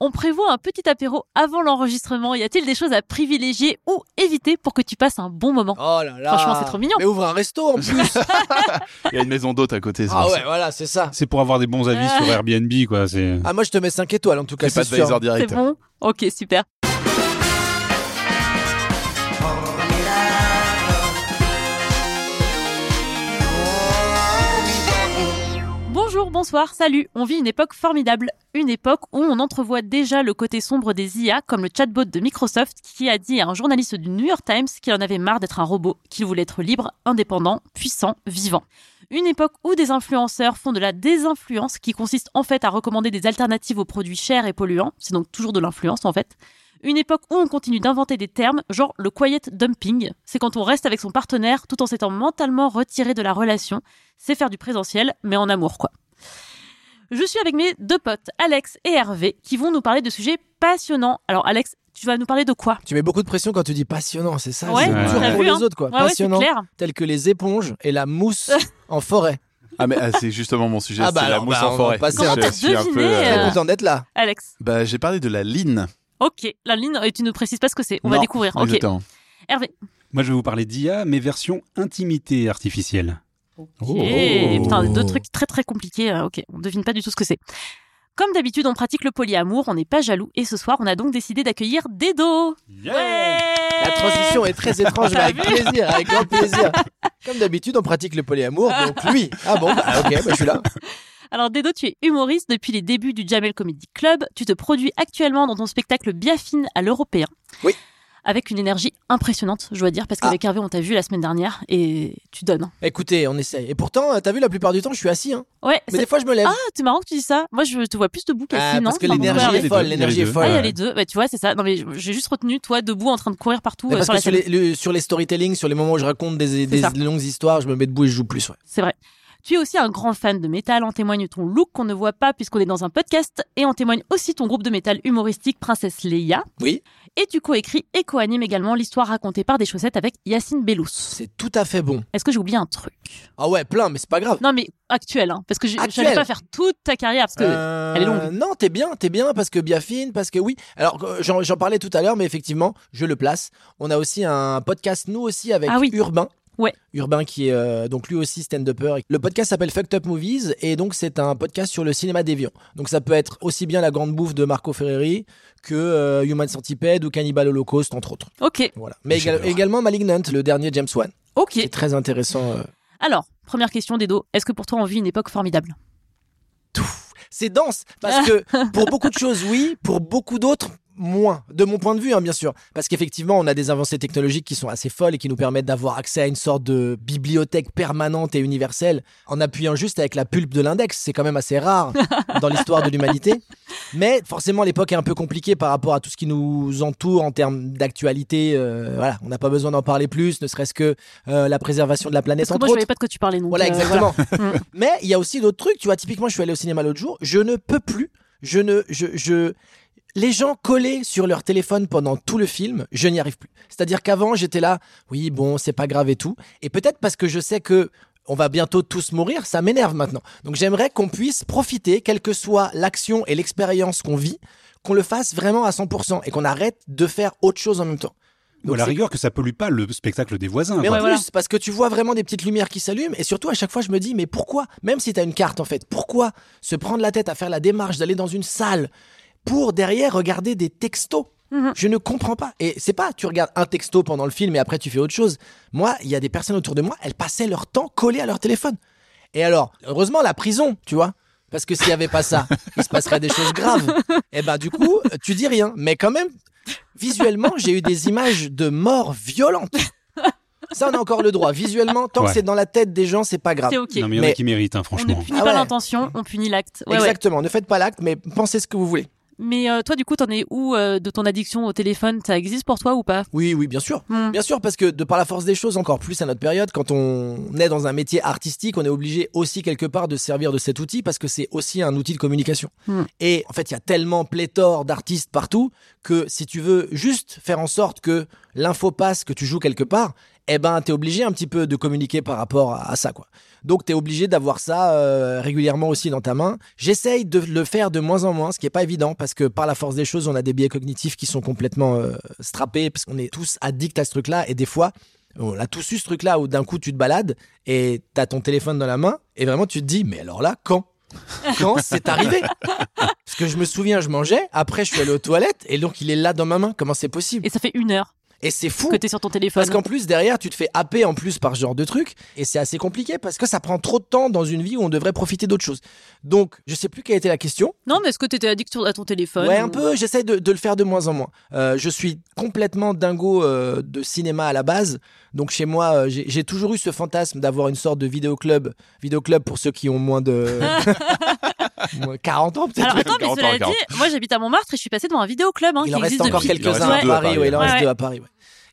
on prévoit un petit apéro avant l'enregistrement. Y a-t-il des choses à privilégier ou éviter pour que tu passes un bon moment? Oh là là. Franchement, c'est trop mignon. Mais ouvre un resto en plus. Il y a une maison d'hôte à côté. c'est ah ouais, ça. voilà, c'est ça. C'est pour avoir des bons avis sur Airbnb, quoi. C'est. Ah moi je te mets 5 étoiles en tout cas, C'est pas c'est de sûr. Visor C'est direct. bon? Ok, super. Bonsoir, salut. On vit une époque formidable. Une époque où on entrevoit déjà le côté sombre des IA, comme le chatbot de Microsoft qui a dit à un journaliste du New York Times qu'il en avait marre d'être un robot, qu'il voulait être libre, indépendant, puissant, vivant. Une époque où des influenceurs font de la désinfluence, qui consiste en fait à recommander des alternatives aux produits chers et polluants. C'est donc toujours de l'influence en fait. Une époque où on continue d'inventer des termes, genre le quiet dumping. C'est quand on reste avec son partenaire tout en s'étant mentalement retiré de la relation. C'est faire du présentiel, mais en amour, quoi. Je suis avec mes deux potes, Alex et Hervé, qui vont nous parler de sujets passionnants. Alors, Alex, tu vas nous parler de quoi? Tu mets beaucoup de pression quand tu dis passionnant, c'est ça Ouais, C'est dur pour vu, les hein. autres quoi. Ouais, ouais, passionnant, tel que les éponges et la mousse en forêt. Ah mais ah, c'est justement mon sujet, Ah bah c'est la mousse bah, on en va forêt. passer Comment Je t'as suis un deviné, peu, euh, euh, Très content d'être là. Alex. Bah j'ai parlé de la line. Ok, la ligne, et tu ne précises pas ce que c'est. On va Non, découvrir. Ok. Exactement. Hervé. Moi, je vais vous parler d'IA, mais version intimité artificielle. Ok. Oh. Putain, deux trucs très très compliqués. Euh, Ok, on devine pas du tout ce que c'est. Comme d'habitude, on pratique le polyamour, on n'est pas jaloux, et ce soir, on a donc décidé d'accueillir Dedo. Ouais La transition est très étrange, mais avec plaisir, avec grand plaisir. Comme d'habitude, on pratique le polyamour, donc lui. Ah bon, bah, ok, bah, je suis là. Alors Dedo, tu es humoriste depuis les débuts du Jamel Comedy Club. Tu te produis actuellement dans ton spectacle Biafine à l'Européen. Oui. Avec une énergie impressionnante, je dois dire, parce qu'avec Hervé, on t'a vu la semaine dernière et tu donnes. Écoutez, on essaye. Et pourtant, euh, t'as vu, la plupart du temps, je suis assis. Hein. Ouais. Mais des fois, je me lève. Ah, c'est marrant que tu dis ça. Moi, je te vois plus debout qu'assis, Ah, non? parce que l'énergie est les folle, l'énergie il y est a les deux. folle. Ah, il y a les deux. Bah, tu vois, c'est ça. Non, mais j'ai juste retenu, toi, debout, en train de courir partout Mais euh, parce sur que la sur les, le- sur les storytelling, sur les moments où je raconte des, des longues histoires, je me mets debout et je joue plus. Ouais. C'est vrai. Tu es aussi un grand fan de métal, en témoigne ton look qu'on ne voit pas puisqu'on est dans un podcast, et en témoigne aussi ton groupe de métal humoristique Princesse Leia. Oui. Et tu coécris et co-animes également l'histoire racontée par des chaussettes avec Yacine Bellous. C'est tout à fait bon. Est-ce que j'ai oublié un truc? Ah ouais, plein, mais c'est pas grave. Non mais actuel, hein, parce que je j'allais pas faire toute ta carrière, parce que Euh, elle est longue. Non, t'es bien, t'es bien parce que Biafine, parce que oui. Alors euh, j'en j'en parlais tout à l'heure, mais effectivement, je le place. On a aussi un podcast nous aussi avec Ah oui. Urbain. Ouais. Urbain qui est euh, donc lui aussi stand-upper. Le podcast s'appelle Fucked Up Movies et donc c'est un podcast sur le cinéma déviant. Donc ça peut être aussi bien la grande bouffe de Marco Ferreri que euh, Human Centipede ou Cannibal Holocaust entre autres. ok, Voilà. Mais éga- également Malignant, le dernier James Wan. ok. C'est très intéressant. euh. Alors, première question Dedo, est-ce que pour toi on vit une époque formidable? C'est dense parce que pour beaucoup de choses oui, pour beaucoup d'autres moins de mon point de vue hein, bien sûr parce qu'effectivement on a des avancées technologiques qui sont assez folles et qui nous permettent d'avoir accès à une sorte de bibliothèque permanente et universelle en appuyant juste avec la pulpe de l'index c'est quand même assez rare dans l'histoire de l'humanité mais forcément l'époque est un peu compliquée par rapport à tout ce qui nous entoure en termes d'actualité euh, voilà on n'a pas besoin d'en parler plus ne serait-ce que euh, la préservation de la planète Parce que moi je autres savais pas de quoi tu parlais. Donc, voilà, euh, exactement. voilà. Mm. Mais il y a aussi d'autres trucs. Tu vois, typiquement, je suis allé au cinéma l'autre jour. Je ne peux plus. Je ne, je, je, les gens collés sur leur téléphone pendant tout le film, je n'y arrive plus. C'est-à-dire qu'avant, j'étais là, oui, bon, c'est pas grave et tout. Et peut-être parce que je sais que on va bientôt tous mourir, ça m'énerve maintenant. Donc j'aimerais qu'on puisse profiter, quelle que soit l'action et l'expérience qu'on vit, qu'on le fasse vraiment à 100% et qu'on arrête de faire autre chose en même temps. Ou à la rigueur que ça pollue pas le spectacle des voisins. mais quoi. en Ouais, plus, voilà. parce que tu vois vraiment des petites lumières qui s'allument, et surtout à chaque fois je me dis, mais pourquoi, même si tu as une carte en fait, pourquoi se prendre la tête à faire la démarche d'aller dans une salle pour derrière regarder des textos Mhm. Je ne comprends pas. Et c'est pas, tu regardes un texto pendant le film et après tu fais autre chose. Moi, il y a des personnes autour de moi, elles passaient leur temps collées à leur téléphone. Et alors, heureusement, la prison, tu vois. Parce que s'il y avait pas ça, il se passerait des choses graves. Et ben, du coup, tu dis rien. Mais quand même, visuellement, j'ai eu des images de morts violentes. Ça, on a encore le droit. Visuellement, tant que c'est dans la tête des gens, c'est pas grave. C'est ok. Non, mais il y en Mais- a qui méritent, hein, On ne franchement. punit Ah pas ouais. l'intention, on punit l'acte. Ouais, ouais. Exactement. Ne faites pas l'acte, mais pensez ce que vous voulez. Mais euh, toi, du coup, t'en es où euh, de ton addiction au téléphone? Ça existe pour toi ou pas? Oui, oui, bien sûr. Hmm. Bien sûr, parce que de par la force des choses, encore plus à notre période, quand on est dans un métier artistique, on est obligé aussi quelque part de se servir de cet outil parce que c'est aussi un outil de communication. Hmm. Et en fait, il y a tellement pléthore d'artistes partout que si tu veux juste faire en sorte que l'info passe, que tu joues quelque part, eh ben t'es obligé un petit peu de communiquer par rapport à, ça quoi. Donc t'es obligé d'avoir ça euh, régulièrement aussi dans ta main. J'essaye de le faire de moins en moins, ce qui est pas évident parce que par la force des choses, on a des biais cognitifs qui sont complètement euh, strappés parce qu'on est tous addicts à ce truc-là et des fois on a tous eu ce truc-là où d'un coup tu te balades et t'as ton téléphone dans la main et vraiment tu te dis mais alors là quand? Quand c'est arrivé? Parce que je me souviens, je mangeais, après je suis allé aux toilettes et donc il est là dans ma main. Comment c'est possible? Et ça fait une heure Et c'est fou que t'es sur ton téléphone. parce qu'en plus derrière tu te fais happer en plus par ce genre de truc et c'est assez compliqué parce que ça prend trop de temps dans une vie où on devrait profiter d'autre chose. Donc je sais plus quelle était la question. Non, mais est-ce que t'étais addict à ton téléphone Ouais, ou- un peu. J'essaie de, de le faire de moins en moins. Euh, je suis complètement dingo euh, de cinéma à la base. Donc chez moi, euh, j'ai toujours eu ce fantasme d'avoir une sorte de vidéoclub. Vidéoclub pour ceux qui ont moins de 40 ans peut-être. Alors attends, mais 40 cela ans, 40. dit, moi j'habite à Montmartre et je suis passée devant un vidéoclub hein, il qui en reste encore quelques-uns à Paris. Il en reste deux à Paris. ouais.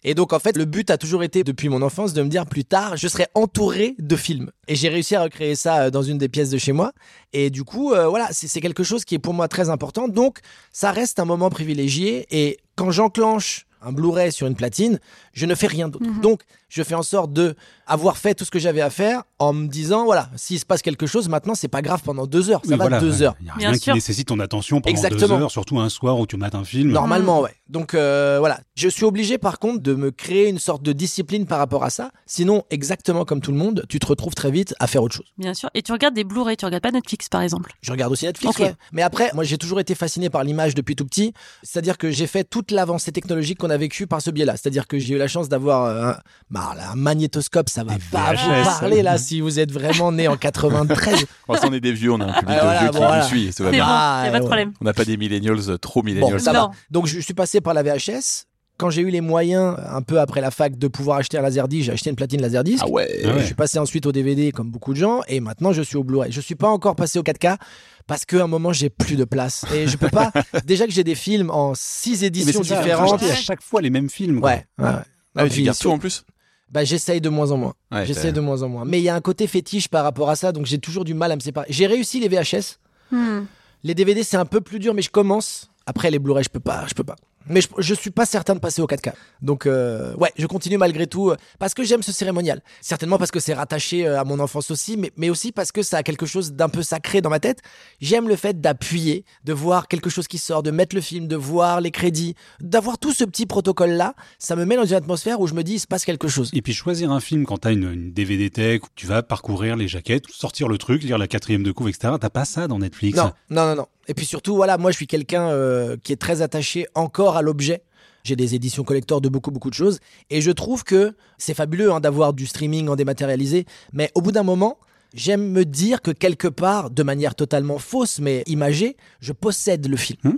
Et donc en fait, le but a toujours été depuis mon enfance de me dire plus tard, je serai entouré de films. Et j'ai réussi à recréer ça euh, dans une des pièces de chez moi. Et du coup, euh, voilà, c'est c'est quelque chose qui est pour moi très important. Donc ça reste un moment privilégié. Et quand j'enclenche un Blu-ray sur une platine, je ne fais rien d'autre. Mhm. Donc, je fais en sorte de avoir fait tout ce que j'avais à faire en me disant, voilà, s'il se passe quelque chose, maintenant, c'est pas grave pendant deux heures. Ça Oui, va voilà, deux ouais. heures. Il n'y a Bien rien sûr. qui nécessite ton attention pendant Exactement. deux heures, surtout un soir où tu mates un film. Normalement, ouais. Donc euh, voilà, je suis obligé par contre de me créer une sorte de discipline par rapport à ça. Sinon, exactement comme tout le monde, tu te retrouves très vite à faire autre chose. Bien sûr. Et tu regardes des Blu-ray, tu regardes pas Netflix par exemple? Je regarde aussi Netflix, ouais. Mais après, moi j'ai toujours été fasciné par l'image depuis tout petit. C'est-à-dire que j'ai fait toute l'avancée technologique qu'on a vécue par ce biais-là. C'est-à-dire que j'ai eu la chance d'avoir euh, bah, là, un magnétoscope, ça va Des pas vous parler là si vous êtes vraiment né en 93. Bon, ça, on est des vieux, on a un public Ah, de voilà, vieux bon, qui voilà. nous suit. Ça va C'est bien. bon, Ah, y a pas de ouais. problème. On n'a pas des millennials euh, trop millennials. Bon, ça va. Donc je suis passé par la VHS. Quand j'ai eu les moyens, un peu après la fac, de pouvoir acheter un Laserdisc, j'ai acheté une platine Laserdisc. Ah ouais. Ouais. Je suis passé ensuite au DVD comme beaucoup de gens et maintenant je suis au Blu-ray. Je suis pas encore passé au 4K parce qu'à un moment j'ai plus de place et je peux pas. déjà que j'ai des films en six éditions ça, différentes. racheter à chaque fois les mêmes films. quoi. Ouais, ouais, ouais. Ah, mais tu gardes tout en plus bah, j'essaye de moins en moins. Ouais, J'essaye de moins en moins. Mais il y a un côté fétiche par rapport à ça, donc j'ai toujours du mal à me séparer. J'ai réussi les VHS. Hmm. Les DVD c'est un peu plus dur, mais je commence. Après les Blu-ray, je peux pas, je peux pas. Mais je, je suis pas certain de passer au 4K. Donc euh, ouais, je continue malgré tout euh, parce que j'aime ce cérémonial. Certainement parce que c'est rattaché euh, à mon enfance aussi, mais, mais aussi parce que ça a quelque chose d'un peu sacré dans ma tête. J'aime le fait d'appuyer, de voir quelque chose qui sort, de mettre le film, de voir les crédits, d'avoir tout ce petit protocole là. Ça me met dans une atmosphère où je me dis il se passe quelque chose. Et puis choisir un film quand t'as une, une DVD tech, où tu vas parcourir les jaquettes, sortir le truc, lire la quatrième de couve, etc. T'as pas ça dans Netflix. Non, non, non, non. Et puis surtout, voilà, moi je suis quelqu'un euh, qui est très attaché encore à l'objet. J'ai des éditions collector de beaucoup, beaucoup de choses. Et je trouve que c'est fabuleux hein, d'avoir du streaming en dématérialisé. Mais au bout d'un moment, j'aime me dire que quelque part, de manière totalement fausse mais imagée, je possède le film. Hmm.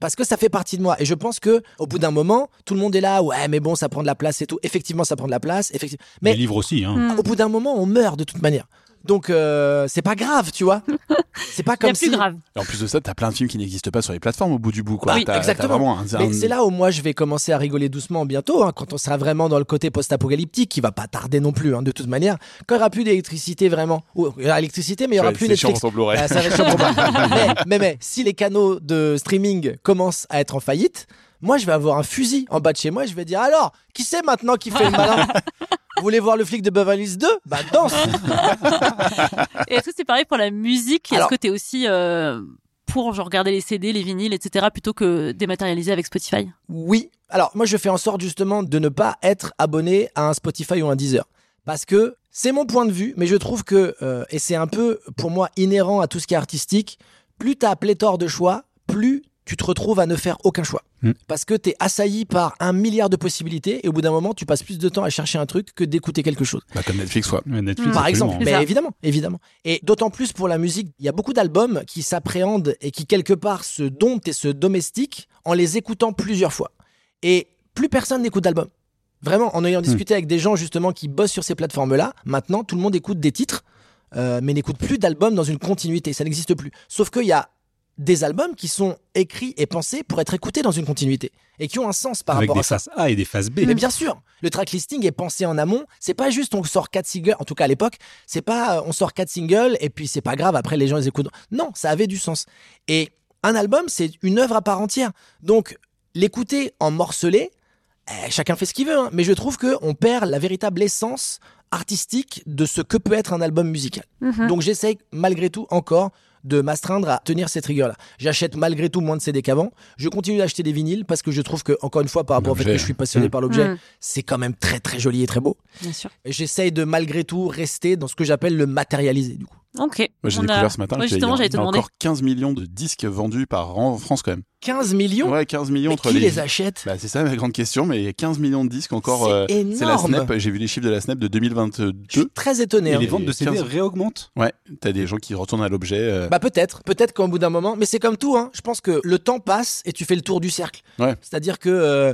Parce que ça fait partie de moi. Et je pense que au bout d'un moment, tout le monde est là, ouais, mais bon, ça prend de la place et tout. Effectivement, ça prend de la place. Effectivement. Les Mais livres aussi. Hein. Hmm. au bout d'un moment, on meurt de toute manière. Donc, euh, c'est pas grave, tu vois. C'est pas comme plus si. grave. Et en plus de ça, t'as plein de films qui n'existent pas sur les plateformes au bout du bout. Quoi. Oui, exactement. un- Mais c'est là où moi je vais commencer à rigoler doucement bientôt, hein, quand on sera vraiment dans le côté post-apocalyptique, qui va pas tarder non plus, hein, de toute manière. Quand il y aura plus d'électricité vraiment, ou il y aura l'électricité, mais il y aura Ouais, plus Netflix. Ah, ça va être chiant pour moi. mais, mais, mais, si les canaux de streaming commencent à être en faillite, moi je vais avoir un fusil en bas de chez moi et je vais dire alors, qui c'est maintenant qui fait le malin? Vous voulez voir le flic de Beverly Hills 2 Bah danse Et est-ce que c'est pareil pour la musique? Est-ce que t'es aussi euh, pour genre regarder les CD, les vinyles, etc. plutôt que dématérialiser avec Spotify? Oui. Alors, moi, je fais en sorte justement de ne pas être abonné à un Spotify ou un Deezer. Parce que c'est mon point de vue, mais je trouve que, euh, et c'est un peu pour moi inhérent à tout ce qui est artistique, plus tu as pléthore de choix, plus tu te retrouves à ne faire aucun choix. Mm. Parce que tu es assailli par un milliard de possibilités et au bout d'un moment, tu passes plus de temps à chercher un truc que d'écouter quelque chose. Bah, comme Netflix, quoi. Ouais, Netflix. Par absolument. exemple, mais évidemment, évidemment. Et d'autant plus pour la musique, il y a beaucoup d'albums qui s'appréhendent et qui quelque part se domptent et se domestiquent en les écoutant plusieurs fois. Et plus personne n'écoute d'albums. Vraiment, en ayant discuté avec des gens justement qui bossent sur ces plateformes-là, maintenant tout le monde écoute des titres, euh, mais n'écoute plus d'albums dans une continuité. Ça n'existe plus. Sauf qu'il y a des albums qui sont écrits et pensés pour être écoutés dans une continuité et qui ont un sens par Avec rapport des à ça. faces A et des faces B. Mais bien sûr, le track listing est pensé en amont. C'est pas juste on sort quatre singles, en tout cas à l'époque, c'est pas euh, on sort quatre singles et puis c'est pas grave, après les gens les écoutent. Non, ça avait du sens. Et un album, c'est une œuvre à part entière. Donc l'écouter en morcelé, eh, chacun fait ce qu'il veut, hein, mais je trouve que on perd la véritable essence artistique de ce que peut être un album musical. Mhm. Donc j'essaye malgré tout encore de m'astreindre à tenir cette rigueur-là. J'achète malgré tout moins de CD qu'avant. Je continue d'acheter des vinyles parce que je trouve que, encore une fois, par rapport au fait que je suis passionné Mm. par l'objet, Mm. c'est quand même très très joli et très beau. Bien sûr. Et J'essaye de malgré tout rester dans ce que j'appelle le matérialisé du coup. Ok. Moi, j'ai On a- découvert ce matin Ouais, qu'il y a- te encore 15 millions de disques vendus par an en France quand même. 15 millions Ouais, 15 millions Mais entre qui les... les achète Bah, c'est ça ma grande question, mais il y a 15 millions de disques encore. C'est euh, c'est la énorme. Snap, j'ai vu les chiffres de la Snap de Je suis 2022. très étonné. Et hein. les ventes de CD 15. réaugmentent. Ouais, t'as des gens qui retournent à l'objet. euh, Bah peut-être, peut-être qu'au bout d'un moment, mais c'est comme tout, hein. je pense que le temps passe et tu fais le tour du cercle. Ouais. C'est-à-dire que euh,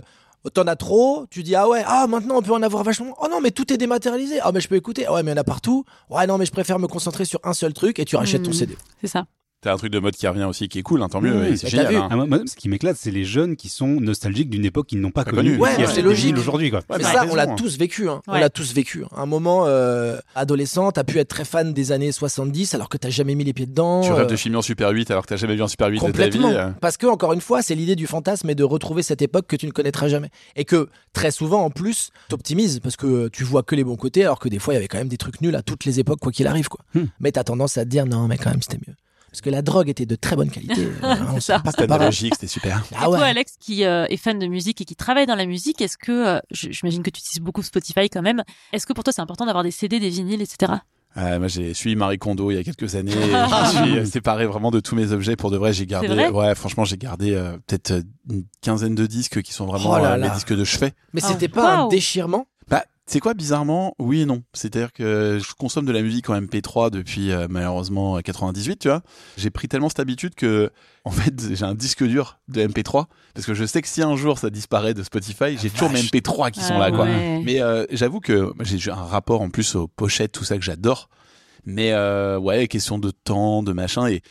t'en as trop, tu dis ah ouais, ah maintenant on peut en avoir vachement, oh non mais tout est dématérialisé, ah mais je peux écouter, Ah ouais mais il y en a partout, ouais non mais je préfère me concentrer sur un seul truc et tu rachètes ton Mhm. CD. C'est ça. T'as un truc de mode qui revient aussi qui est cool, hein, tant mieux. Oui, et c'est bah, génial. vu. hein. Ah, moi, ce qui m'éclate, c'est les jeunes qui sont nostalgiques d'une époque qu'ils n'ont pas Pas connue. Ouais, c'est logique. aujourd'hui, quoi. Ouais, mais bah, ça, raison, on l'a hein. tous vécu. Hein. On l'a tous vécu. À un moment, euh, adolescent, t'as pu être très fan des années 70 alors que t'as jamais mis les pieds dedans. Tu rêves euh, de filmer en Super 8 alors que t'as jamais vu un Super 8 de ta vie. Complètement. euh. Parce que, encore une fois, c'est l'idée du fantasme et de retrouver cette époque que tu ne connaîtras jamais. Et que, très souvent, en plus, t'optimises parce que tu vois que les bons côtés, alors que des fois, il y avait quand même des trucs nuls à toutes les époques, quoi qu'il arrive, quoi. Hmm. Mais t'as tendance à te dire, non, mais quand même, c'était mieux. Parce que la drogue était de très bonne qualité. Euh, on ça. sait pas C'était analogique, c'était super. Ah et ouais. toi, Alex, qui euh, est fan de musique et qui travaille dans la musique, est-ce que, euh, j'imagine que tu utilises beaucoup Spotify quand même, est-ce que pour toi c'est important d'avoir des CD, des vinyles, etc. Euh, moi, j'ai suivi Marie Kondo il y a quelques années. et je me suis euh, séparé vraiment de tous mes objets. Pour de vrai, j'ai gardé. vrai? ouais, franchement, j'ai gardé euh, peut-être une quinzaine de disques qui sont vraiment Oh là euh, là. mes disques de chevet. Mais Ah, c'était pas un déchirement? C'est quoi bizarrement Oui et non. C'est-à-dire que je consomme de la musique en MP3 depuis euh, malheureusement 98, tu vois. J'ai pris tellement cette habitude que en fait, j'ai un disque dur de MP3 parce que je sais que si un jour ça disparaît de Spotify, j'ai toujours mes vache. MP3 qui sont Ah là quoi. ouais. Mais euh, j'avoue que j'ai un rapport en plus aux pochettes, tout ça que j'adore. Mais euh, ouais, question de temps, de machin. Et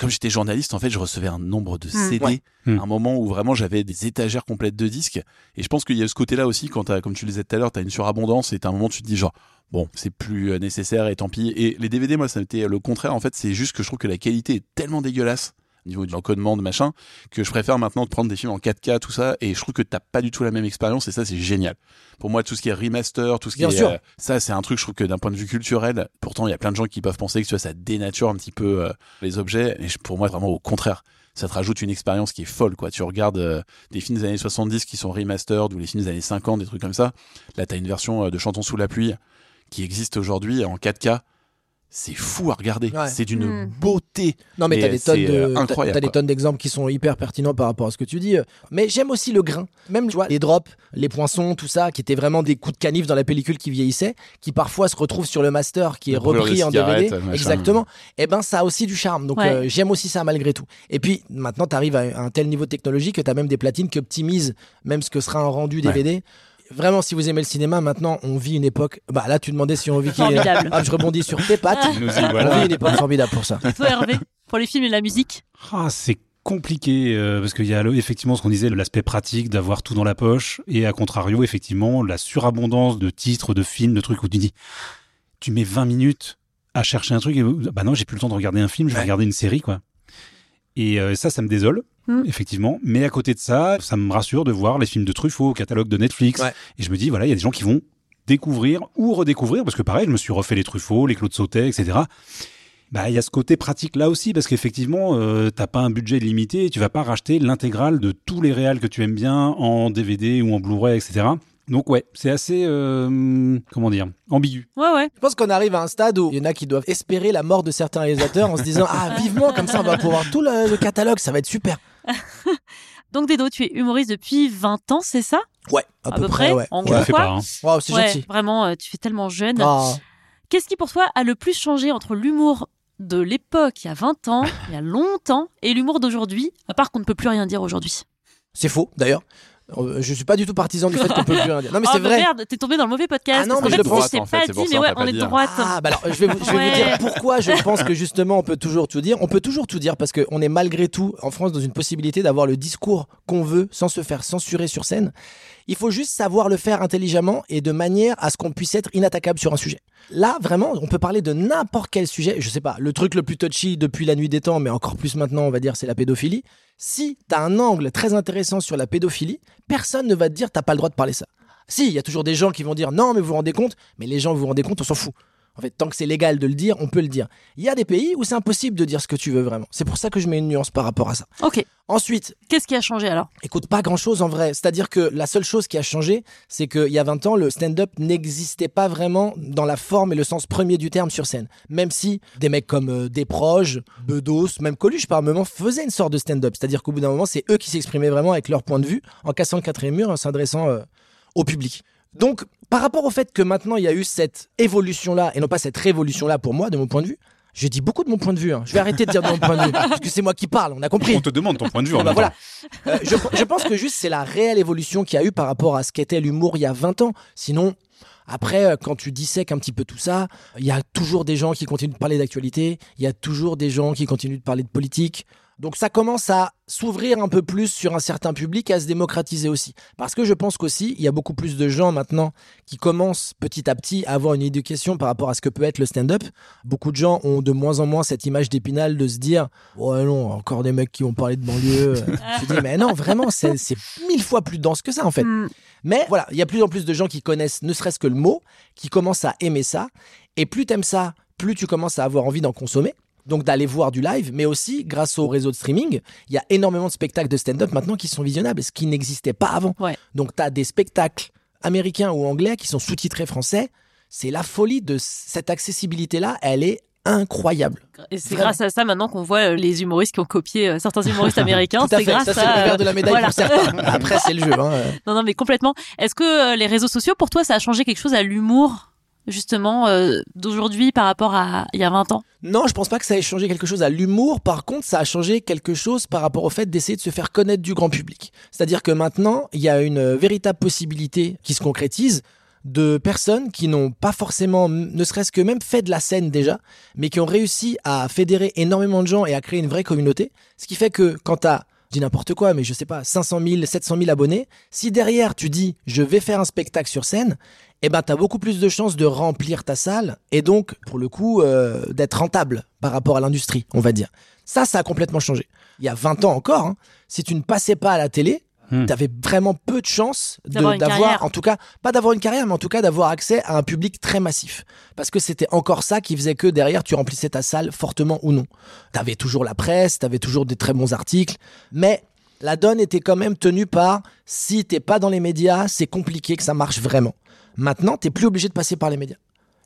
comme j'étais journaliste, en fait, je recevais un nombre de Hmm. CD. Ouais. Hmm. Un moment où vraiment j'avais des étagères complètes de disques. Et je pense qu'il y a ce côté-là aussi, quand comme tu le disais tout à l'heure, t'as une surabondance et t'as un moment où tu te dis genre, bon, c'est plus euh, nécessaire et tant pis. Et les DVD, moi, ça a été le contraire. En fait, c'est juste que je trouve que la qualité est tellement dégueulasse au niveau de l'encodement, de machin, que je préfère maintenant prendre des films en 4K, tout ça, et je trouve que t'as pas du tout la même expérience, et ça, c'est génial. Pour moi, tout ce qui est remaster, tout ce qui Bien est, sûr. euh, ça, c'est un truc, je trouve que d'un point de vue culturel, pourtant, il y a plein de gens qui peuvent penser que tu vois, ça dénature un petit peu euh, les objets, et pour moi, vraiment au contraire. Ça te rajoute une expérience qui est folle, quoi. Tu regardes euh, des films des années 70 qui sont remastered, ou les films des années 50, des trucs comme ça. Là, t'as une version euh, de Chantons sous la pluie qui existe aujourd'hui en 4K. C'est fou à regarder. Ouais. C'est d'une Hmm. beauté. Non mais Mais t'as des tonnes c'est, de euh, incroyable, des tonnes d'exemples qui sont hyper pertinents par rapport à ce que tu dis. Mais j'aime aussi le grain. Même tu vois les drops, les poinçons, tout ça, qui étaient vraiment des coups de canif dans la pellicule qui vieillissait, qui parfois se retrouvent sur le master qui est repris en DVD. Exactement. Et ben ça a aussi du charme. Donc Ouais. euh, j'aime aussi ça malgré tout. Et puis maintenant t'arrives à un tel niveau de technologie que t'as même des platines qui optimisent même ce que sera un rendu DVD. Vraiment, si vous aimez le cinéma, maintenant on vit une époque. Bah là, tu demandais si on vit qui Formidable. Ah, je rebondis sur tes pattes. Nous y On vit une époque formidable pour ça. Et toi, Hervé, pour les films et la musique Ah, c'est compliqué euh, parce qu'il y a le- effectivement ce qu'on disait, l'aspect pratique d'avoir tout dans la poche et à contrario, effectivement, la surabondance de titres, de films, de trucs où tu dis, tu mets 20 minutes à chercher un truc et bah non, j'ai plus le temps de regarder un film, je vais Ouais. regarder une série, quoi. Et euh, ça, ça me désole, Hmm. effectivement. Mais à côté de ça, ça me rassure de voir les films de Truffaut au catalogue de Netflix. Ouais. Et je me dis, voilà, il y a des gens qui vont découvrir ou redécouvrir, parce que pareil, je me suis refait les Truffaut, les Claude Sautet, etc. Bah, il y a ce côté pratique là aussi, parce qu'effectivement, euh, t'as pas un budget limité, et tu vas pas racheter l'intégrale de tous les réals que tu aimes bien en DVD ou en Blu-ray, etc. Donc ouais, c'est assez, euh, comment dire, ambigu. Ouais, ouais. Je pense qu'on arrive à un stade où il y en a qui doivent espérer la mort de certains réalisateurs en se disant Ah, vivement, comme ça, on va pouvoir tout le, le catalogue, ça va être super. Donc, Dedo, tu es humoriste depuis 20 ans, c'est ça? Ouais, à, À peu, peu près, près, ouais. en gros. le fais quoi hein. Wow, c'est Ouais, gentil. vraiment, euh, tu fais tellement jeune. Ah. Qu'est-ce qui, pour toi, a le plus changé entre l'humour de l'époque, il y a 20 ans, il y a longtemps, et l'humour d'aujourd'hui, à part qu'on ne peut plus rien dire aujourd'hui? C'est faux, d'ailleurs. Je suis pas du tout partisan du fait qu'on peut plus rien dire. Non, mais Oh, c'est vrai. merde, t'es tombé dans le mauvais podcast. Ah non, mais je fait, le pense, je t'ai fait, pas dit, mais on ouais, on est de hein. droite. Ah, bah alors, je vais, vous, je vais Ouais. vous dire pourquoi je pense que justement on peut toujours tout dire. On peut toujours tout dire parce qu'on est malgré tout en France dans une possibilité d'avoir le discours qu'on veut sans se faire censurer sur scène. Il faut juste savoir le faire intelligemment et de manière à ce qu'on puisse être inattaquable sur un sujet. Là, vraiment, on peut parler de n'importe quel sujet. Je sais pas, le truc le plus touchy depuis la nuit des temps, mais encore plus maintenant, on va dire, c'est la pédophilie. Si t'as un angle très intéressant sur la pédophilie, personne ne va te dire t'as pas le droit de parler ça. Si, il y a toujours des gens qui vont dire non, mais vous vous rendez compte, mais les gens vous vous rendez compte, on s'en fout. En fait, tant que c'est légal de le dire, on peut le dire. Il y a des pays où c'est impossible de dire ce que tu veux vraiment. C'est pour ça que je mets une nuance par rapport à ça. Ok. Ensuite, Qu'est-ce qui a changé alors? écoute, pas grand chose en vrai. C'est-à-dire que la seule chose qui a changé, c'est qu'il y a 20 ans, le stand-up n'existait pas vraiment dans la forme et le sens premier du terme sur scène. Même si des mecs comme euh, Desproges, Bedos, même Coluche par moment faisaient une sorte de stand-up. C'est-à-dire qu'au bout d'un moment, c'est eux qui s'exprimaient vraiment avec leur point de vue, en cassant le quatrième mur, en s'adressant euh, au public. Donc, par rapport au fait que maintenant il y a eu cette évolution-là, et non pas cette révolution-là pour moi, de mon point de vue, je dis beaucoup de mon point de vue. hein. Je vais arrêter de dire de mon point de vue, parce que c'est moi qui parle, on a compris. On te demande ton point de vue. en Bah voilà. Euh, je, je pense que juste c'est la réelle évolution qu'il y a eu par rapport à ce qu'était l'humour il y a 20 ans. Sinon, après, euh, quand tu dissèques un petit peu tout ça, il y a toujours des gens qui continuent de parler d'actualité, il y a toujours des gens qui continuent de parler de politique. Donc ça commence à s'ouvrir un peu plus sur un certain public à se démocratiser aussi. Parce que je pense qu'aussi, il y a beaucoup plus de gens maintenant qui commencent petit à petit à avoir une éducation par rapport à ce que peut être le stand-up. Beaucoup de gens ont de moins en moins cette image d'épinal de se dire Ouais, non, encore des mecs qui vont parler de banlieue. Je dis Mais non, vraiment, c'est mille fois plus dense que ça en fait. Hmm. Mais voilà, il y a plus en plus de gens qui connaissent ne serait-ce que le mot, qui commencent à aimer ça. Et plus t'aimes ça, plus tu commences à avoir envie d'en consommer. Donc d'aller voir du live, mais aussi grâce au réseau de streaming, il y a énormément de spectacles de stand-up maintenant qui sont visionnables, ce qui n'existait pas avant. Ouais. Donc tu as des spectacles américains ou anglais qui sont sous-titrés français. C'est la folie de cette accessibilité-là, elle est incroyable. Et c'est grâce à ça maintenant qu'on voit euh, les humoristes qui ont copié euh, certains humoristes américains. C'est grâce ça c'est à revers de la médaille voilà. pour certains. Après c'est le jeu. Hein. Non, non, mais complètement. Est-ce que euh, les réseaux sociaux, pour toi, ça a changé quelque chose à l'humour, justement, euh, d'aujourd'hui par rapport à il y a 20 ans? Non, je pense pas que ça ait changé quelque chose à l'humour. Par contre, ça a changé quelque chose par rapport au fait d'essayer de se faire connaître du grand public. C'est-à-dire que maintenant, il y a une euh, véritable possibilité qui se concrétise de personnes qui n'ont pas forcément, ne serait-ce que même fait de la scène déjà, mais qui ont réussi à fédérer énormément de gens et à créer une vraie communauté. Ce qui fait que quand t'as, dis n'importe quoi, mais je sais pas, 500 000, 700 000 abonnés, si derrière tu dis je vais faire un spectacle sur scène, eh ben t'as beaucoup plus de chances de remplir ta salle et donc pour le coup euh, d'être rentable par rapport à l'industrie, on va dire. Ça, ça a complètement changé. Il y a 20 ans encore, hein, si tu ne passais pas à la télé, Hmm. t'avais vraiment peu de chances de- D'avoir en tout cas, pas d'avoir une carrière, mais en tout cas d'avoir accès à un public très massif. Parce que c'était encore ça qui faisait que derrière tu remplissais ta salle fortement ou non. T'avais toujours la presse, t'avais toujours des très bons articles, mais la donne était quand même tenue par si t'es pas dans les médias, c'est compliqué que ça marche vraiment. Maintenant, t'es plus obligé de passer par les médias.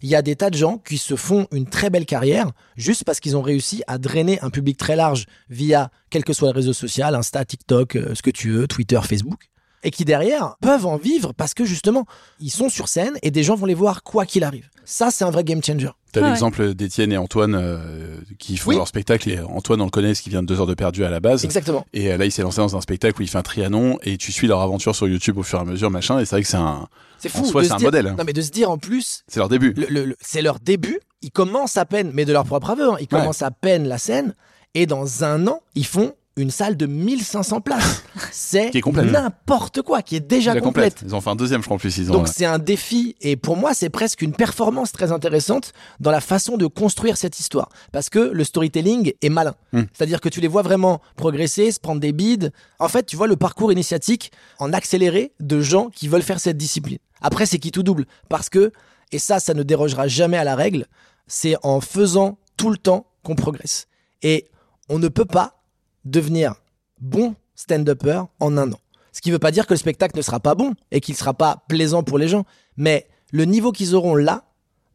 Il y a des tas de gens qui se font une très belle carrière juste parce qu'ils ont réussi à drainer un public très large via quel que soit le réseau social, Insta, TikTok, euh, ce que tu veux, Twitter, Facebook, et qui derrière peuvent en vivre parce que justement, ils sont sur scène et des gens vont les voir quoi qu'il arrive. Ça, c'est un vrai game changer. T'as Ouais. l'exemple d'Étienne et Antoine euh, qui font Oui. leur spectacle et Antoine on le connaît, ce qui vient de deux heures de perdu à la base. Exactement. Et euh, là, il s'est lancé dans un spectacle où il fait un trianon et tu suis leur aventure sur YouTube au fur et à mesure, machin. Et c'est vrai que c'est un, C'est En fou. soi, de c'est un dire- modèle. Non, mais de se dire en plus, c'est leur début. le- le- le- c'est leur début. Ils commencent à peine, mais de leur propre aveu, hein, ils commencent à peine la scène. Et dans un an, ils font une salle de 1500 places. C'est n'importe quoi, qui est déjà complète. complète. Ils ont fait un deuxième, je crois, en plus. Ils ont, Donc c'est un défi et pour moi c'est presque une performance très intéressante dans la façon de construire cette histoire parce que le storytelling est malin. Hmm. C'est-à-dire que tu les vois vraiment progresser, se prendre des bides. En fait, tu vois le parcours initiatique en accéléré de gens qui veulent faire cette discipline. Après c'est qui tout double parce que et ça ça ne dérogera jamais à la règle, c'est en faisant tout le temps qu'on progresse. Et on ne peut pas devenir bon stand-upper en un an. Ce qui ne veut pas dire que le spectacle ne sera pas bon et qu'il ne sera pas plaisant pour les gens. Mais le niveau qu'ils auront là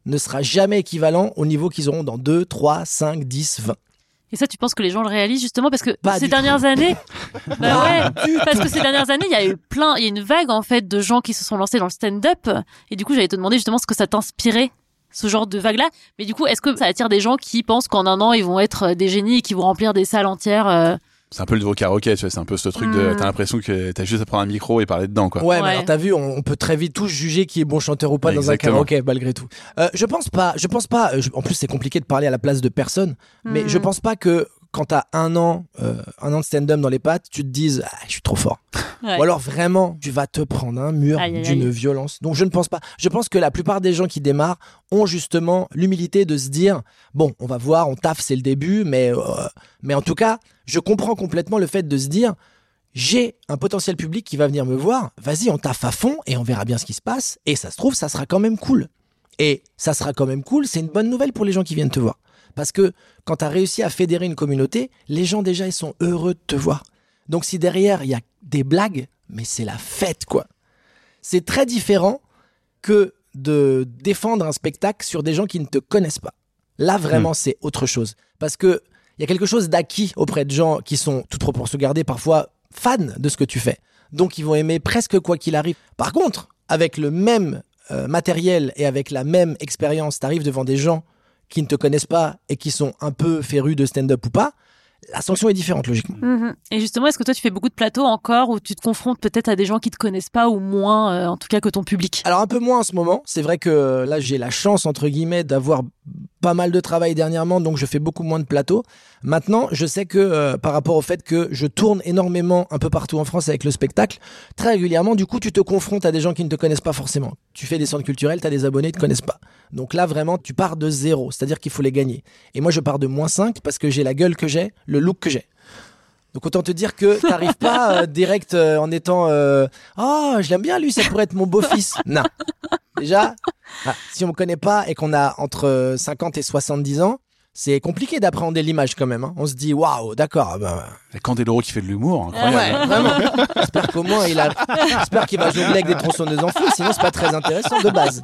ne sera jamais équivalent au niveau qu'ils auront dans 2, 3, 5, 10, 20. Et ça, tu penses que les gens le réalisent justement parce que Pas ces dernières années, bah ouais, parce que ces dernières années, il y a eu plein, il y a une vague en fait de gens qui se sont lancés dans le stand-up. Et du coup, j'allais te demander justement ce que ça t'inspirait ce genre de vague-là. Mais du coup, est-ce que ça attire des gens qui pensent qu'en un an, ils vont être des génies et qui vont remplir des salles entières euh, C'est un peu le nouveau karaoké, tu vois. C'est un peu ce truc de. Hmm. T'as l'impression que t'as juste à prendre un micro et parler dedans, quoi. Ouais, mais alors t'as vu, on, on peut très vite tous juger qui est bon chanteur ou pas dans un karaoké malgré tout. Euh, je pense pas, je pense pas. euh, je- en plus, c'est compliqué de parler à la place de personne, mais Hmm. je pense pas que quand t'as un an, euh, un an de stand-up dans les pattes, tu te dises, ah, je suis trop fort. Ouais. Ou alors vraiment, tu vas te prendre un mur d'une violence. Donc je ne pense pas. Je pense que la plupart des gens qui démarrent ont justement l'humilité de se dire bon, on va voir, on taffe, c'est le début, mais euh, mais en tout cas, je comprends complètement le fait de se dire j'ai un potentiel public qui va venir me voir. Vas-y, on taffe à fond et on verra bien ce qui se passe. Et ça se trouve, ça sera quand même cool. Et ça sera quand même cool. C'est une bonne nouvelle pour les gens qui viennent te voir. Parce que quand tu as réussi à fédérer une communauté, les gens déjà, ils sont heureux de te voir. Donc si derrière, il y a des blagues, mais c'est la fête, quoi. C'est très différent que de défendre un spectacle sur des gens qui ne te connaissent pas. Là, vraiment, c'est autre chose. Parce que il y a quelque chose d'acquis auprès de gens qui sont, tout trop pour se garder, parfois fans de ce que tu fais. Donc, ils vont aimer presque quoi qu'il arrive. Par contre, avec le même euh, matériel et avec la même expérience, tu arrives devant des gens qui ne te connaissent pas et qui sont un peu férus de stand-up ou pas, la sanction est différente, logiquement. Mhm. Et justement, est-ce que toi, tu fais beaucoup de plateaux encore où tu te confrontes peut-être à des gens qui te connaissent pas ou moins, euh, en tout cas, que ton public? Alors un peu moins en ce moment. C'est vrai que là j'ai la chance entre guillemets d'avoir pas mal de travail dernièrement, donc je fais beaucoup moins de plateaux. Maintenant, je sais que euh, par rapport au fait que je tourne énormément un peu partout en France avec le spectacle, très régulièrement, du coup, tu te confrontes à des gens qui ne te connaissent pas forcément. Tu fais des centres culturels, tu as des abonnés, ils te connaissent pas. Donc là, vraiment, tu pars de zéro, c'est-à-dire qu'il faut les gagner. Et moi, je pars de moins 5 parce que j'ai la gueule que j'ai, le look que j'ai. Donc autant te dire que t'arrives pas euh, direct euh, en étant euh, oh je l'aime bien lui ça pourrait être mon beau-fils. Non. Déjà ah, si on me connaît pas et qu'on a entre euh, 50 et 70 ans, c'est compliqué d'appréhender l'image quand même. hein. On se dit waouh d'accord. bah, Candeloro qui fait de l'humour, Ah incroyable. ouais, vraiment. J'espère qu'au moins il a, j'espère qu'il va jongler avec des tronçonneuses en feu, sinon c'est pas très intéressant de base.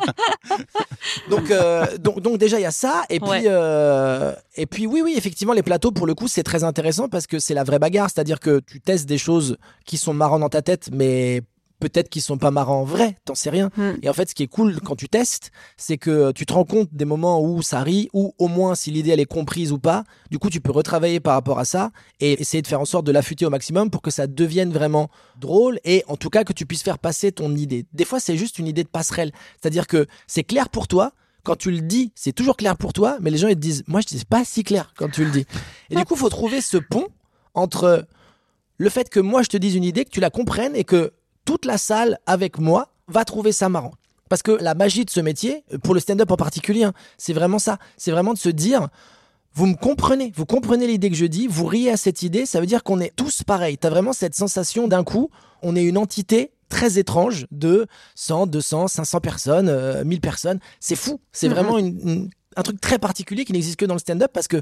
Donc, euh, donc, donc déjà il y a ça, et puis, Ouais. euh, et puis oui, oui, effectivement les plateaux pour le coup c'est très intéressant parce que c'est la vraie bagarre, c'est-à-dire que tu testes des choses qui sont marrantes dans ta tête, mais peut-être qu'ils sont pas marrants en vrai, t'en sais rien. Hmm. Et en fait, ce qui est cool quand tu testes, c'est que tu te rends compte des moments où ça rit, ou au moins si l'idée elle est comprise ou pas. Du coup, tu peux retravailler par rapport à ça et essayer de faire en sorte de l'affûter au maximum pour que ça devienne vraiment drôle et en tout cas que tu puisses faire passer ton idée. Des fois, c'est juste une idée de passerelle. C'est-à-dire que c'est clair pour toi. Quand tu le dis, c'est toujours clair pour toi, mais les gens ils te disent, moi je dis pas si clair quand tu le dis. Et du coup, faut trouver ce pont entre le fait que moi je te dise une idée, que tu la comprennes et que toute la salle avec moi va trouver ça marrant. Parce que la magie de ce métier, pour le stand-up en particulier, hein, c'est vraiment ça. C'est vraiment de se dire, vous me comprenez, vous comprenez l'idée que je dis, vous riez à cette idée, ça veut dire qu'on est tous pareils. T'as vraiment cette sensation d'un coup, on est une entité très étrange de 100, 200, 500 personnes, euh, 1000 personnes. C'est fou. C'est Mhm. vraiment une- une- un truc très particulier qui n'existe que dans le stand-up parce que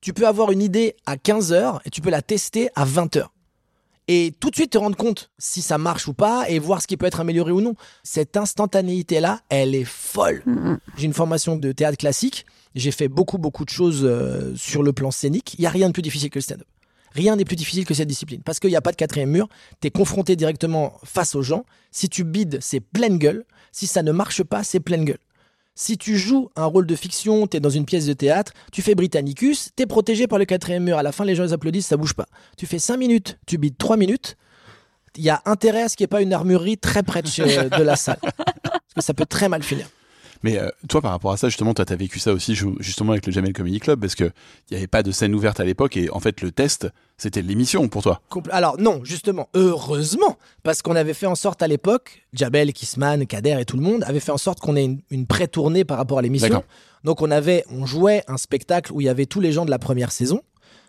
tu peux avoir une idée à 15 heures et tu peux la tester à 20 heures et tout de suite te rendre compte si ça marche ou pas et voir ce qui peut être amélioré ou non. Cette instantanéité-là, elle est folle. Mhm. J'ai une formation de théâtre classique, j'ai fait beaucoup, beaucoup de choses euh, sur le plan scénique. Il n'y a rien de plus difficile que le stand-up. Rien n'est plus difficile que cette discipline. Parce qu'il n'y a pas de quatrième mur, tu es confronté directement face aux gens. Si tu bides, c'est pleine gueule. Si ça ne marche pas, c'est pleine gueule. Si tu joues un rôle de fiction, tu es dans une pièce de théâtre, tu fais Britannicus, tu es protégé par le quatrième mur. À la fin, les gens applaudissent, ça bouge pas. Tu fais 5 minutes, tu bides 3 minutes. Il y a intérêt à ce qu'il n'y ait pas une armurerie très près de, de la salle. Parce que ça peut très mal finir. Mais euh, toi, par rapport à ça, justement, toi, t'as vécu ça aussi ju- justement avec le Jamel Comedy Club parce que il y avait pas de scène ouverte à l'époque et en fait, le test, c'était l'émission pour toi. Alors non, justement, heureusement, parce qu'on avait fait en sorte à l'époque, Jabel, Kissman, Kader et tout le monde avaient fait en sorte qu'on ait une, une pré-tournée par rapport à l'émission. Donc on avait, on jouait un spectacle où il y avait tous les gens de la première saison,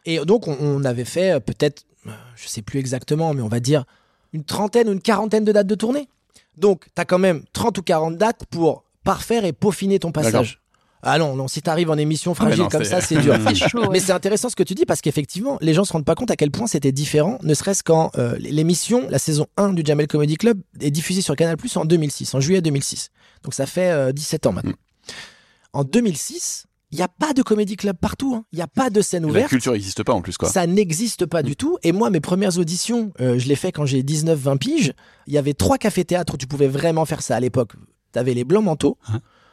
et donc on, on avait fait euh, peut-être, euh, je sais plus exactement, mais on va dire une trentaine ou une quarantaine de dates de tournée. Donc tu as quand même 30 ou 40 dates pour parfaire et peaufiner ton passage. Ah non, non, si t'arrives en émission fragile non, comme ça, c'est dur. C'est chaud. ouais. Mais c'est intéressant ce que tu dis parce qu'effectivement, les gens se rendent pas compte à quel point c'était différent, ne serait-ce quand euh, l'émission, la saison 1 du Jamel Comedy Club, est diffusée sur Canal Plus en 2006, en juillet 2006. Donc ça fait euh, 17 ans maintenant. En 2006, il n'y a pas de Comedy Club partout, hein. il n'y a pas de scène La ouverte. culture n'existe pas en plus, quoi. Ça n'existe pas du tout. Et moi, mes premières auditions, euh, je les fais quand j'ai 19-20 piges. Il y avait trois cafés-théâtres où tu pouvais vraiment faire ça à l'époque. T'avais les Blancs Manteaux,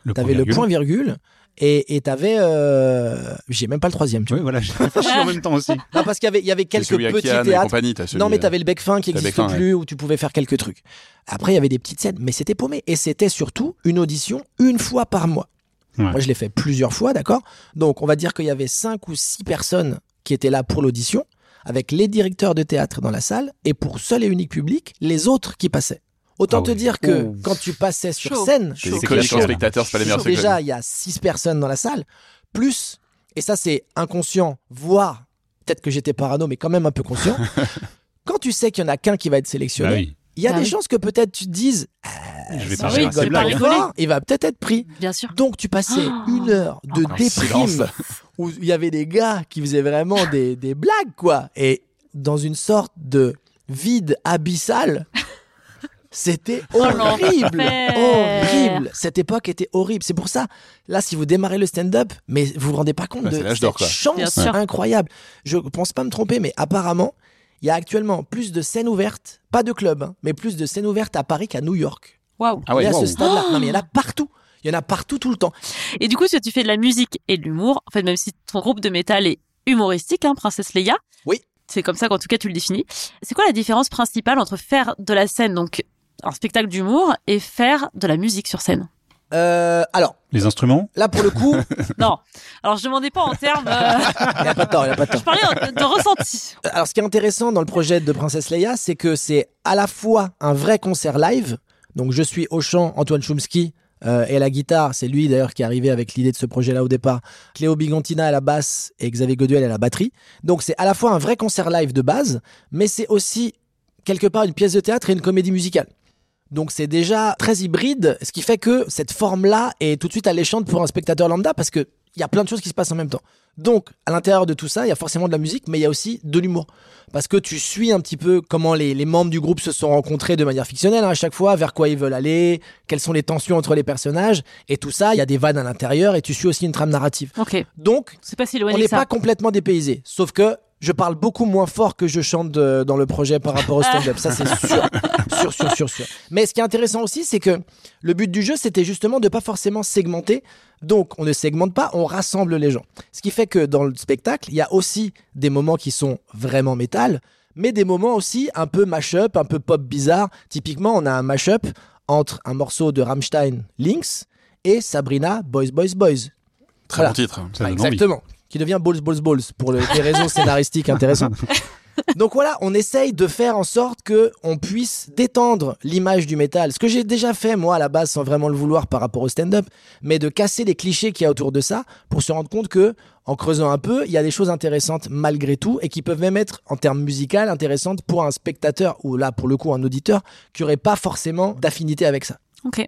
Le t'avais le point virgule, et t'avais... euh, J'ai même pas le troisième, tu vois. Oui, voilà, j'ai réfléchi en même temps aussi. Non, parce qu'il y avait, il y avait quelques petits théâtres. compagnie, t'as celui, Non, mais t'avais le bec fin qui n'existe plus, où tu pouvais faire quelques trucs. Après, il y avait des petites scènes, mais c'était paumé. Et c'était surtout une audition une fois par mois. Ouais. Moi, je l'ai fait plusieurs fois, d'accord? Donc, on va dire qu'il y avait cinq ou six personnes qui étaient là pour l'audition. avec les directeurs de théâtre dans la salle et pour seul et unique public, les autres qui passaient. Autant Ah te dire que Oh. quand tu passais sur Chaud. scène, collections clair. spectateurs, c'est pas les meilleurs déjà il y a six personnes dans la salle, plus, et ça c'est inconscient, voire peut-être que j'étais parano, mais quand même un peu conscient. quand tu sais qu'il y en a qu'un qui va être sélectionné, Bah oui. il y a Bah des oui. chances que peut-être tu te dises, Je vais si pas rigole pas rigoler. il va peut-être être pris. Bien sûr. Donc tu passais Ah. une heure de silence. déprime où il y avait des gars qui faisaient vraiment des, des blagues quoi et dans une sorte de vide abyssal. C'était Oh, horrible, horrible. Cette époque était horrible. C'est pour ça, là, si vous démarrez le stand-up, mais vous vous rendez pas compte Ouais, de c'est l'âge cette quoi. Chance incroyable. Je pense pas me tromper, mais apparemment, il y a actuellement plus de scènes ouvertes, pas de clubs, hein, mais plus de scènes ouvertes à Paris qu'à New York. Waouh. Ah ouais, et à wow. ce stade-là, non mais il y en a partout. Il y en a partout tout le temps. Et du coup, si tu fais de la musique et de l'humour, en fait, même si ton groupe de métal est humoristique, hein, Princesse Leia. Oui. C'est comme ça qu'en tout cas tu le définis. C'est quoi la différence principale entre faire de la scène, donc un spectacle d'humour, et faire de la musique sur scène Euh, alors, Les instruments? Là pour le coup, Non. Alors je demandais pas en termes. euh, il n'y a pas tort, il n'y a pas tort. je parlais de ressenti. Alors, ce qui est intéressant dans le projet de Princesse Leia, c'est que c'est à la fois un vrai concert live. Donc, je suis au chant Antoine Chomsky euh, et à la guitare. C'est lui d'ailleurs qui est arrivé avec l'idée de ce projet-là au départ. Cléo Bigontina à la basse et Xavier Goduel à la batterie. Donc, c'est à la fois un vrai concert live de base, mais c'est aussi quelque part une pièce de théâtre et une comédie musicale. Donc c'est déjà très hybride, ce qui fait que cette forme-là est tout de suite alléchante pour un spectateur lambda parce que il y a plein de choses qui se passent en même temps. Donc à l'intérieur de tout ça, il y a forcément de la musique, mais il y a aussi de l'humour parce que tu suis un petit peu comment les, les membres du groupe se sont rencontrés de manière fictionnelle hein, à chaque fois, vers quoi ils veulent aller, quelles sont les tensions entre les personnages et tout ça. Il y a des vannes à l'intérieur et tu suis aussi une trame narrative. Ok. Donc C'est pas si on n'est pas complètement dépaysé, sauf que je parle beaucoup moins fort que je chante de- dans le projet par rapport au stand-up. Ça, c'est sûr. sûr, sûr, sûr, sûr. Mais ce qui est intéressant aussi, c'est que le but du jeu, c'était justement de pas forcément segmenter. Donc, on ne segmente pas, on rassemble les gens. Ce qui fait que dans le spectacle, il y a aussi des moments qui sont vraiment métal, mais des moments aussi un peu mash-up, un peu pop bizarre. Typiquement, on a un mash-up entre un morceau de Rammstein, Lynx, et Sabrina, Boys, Boys, Boys. Très Voilà. bon titre. Ça donne envie. Exactement. Qui devient Balls Balls Balls pour le- des raisons scénaristiques intéressantes. Donc voilà, on essaye de faire en sorte que on puisse détendre l'image du métal. Ce que j'ai déjà fait moi à la base sans vraiment le vouloir par rapport au stand-up, mais de casser les clichés qu'il y a autour de ça pour se rendre compte que en creusant un peu, il y a des choses intéressantes malgré tout et qui peuvent même être en termes musical intéressantes pour un spectateur ou là pour le coup un auditeur qui aurait pas forcément d'affinité avec ça. Ok.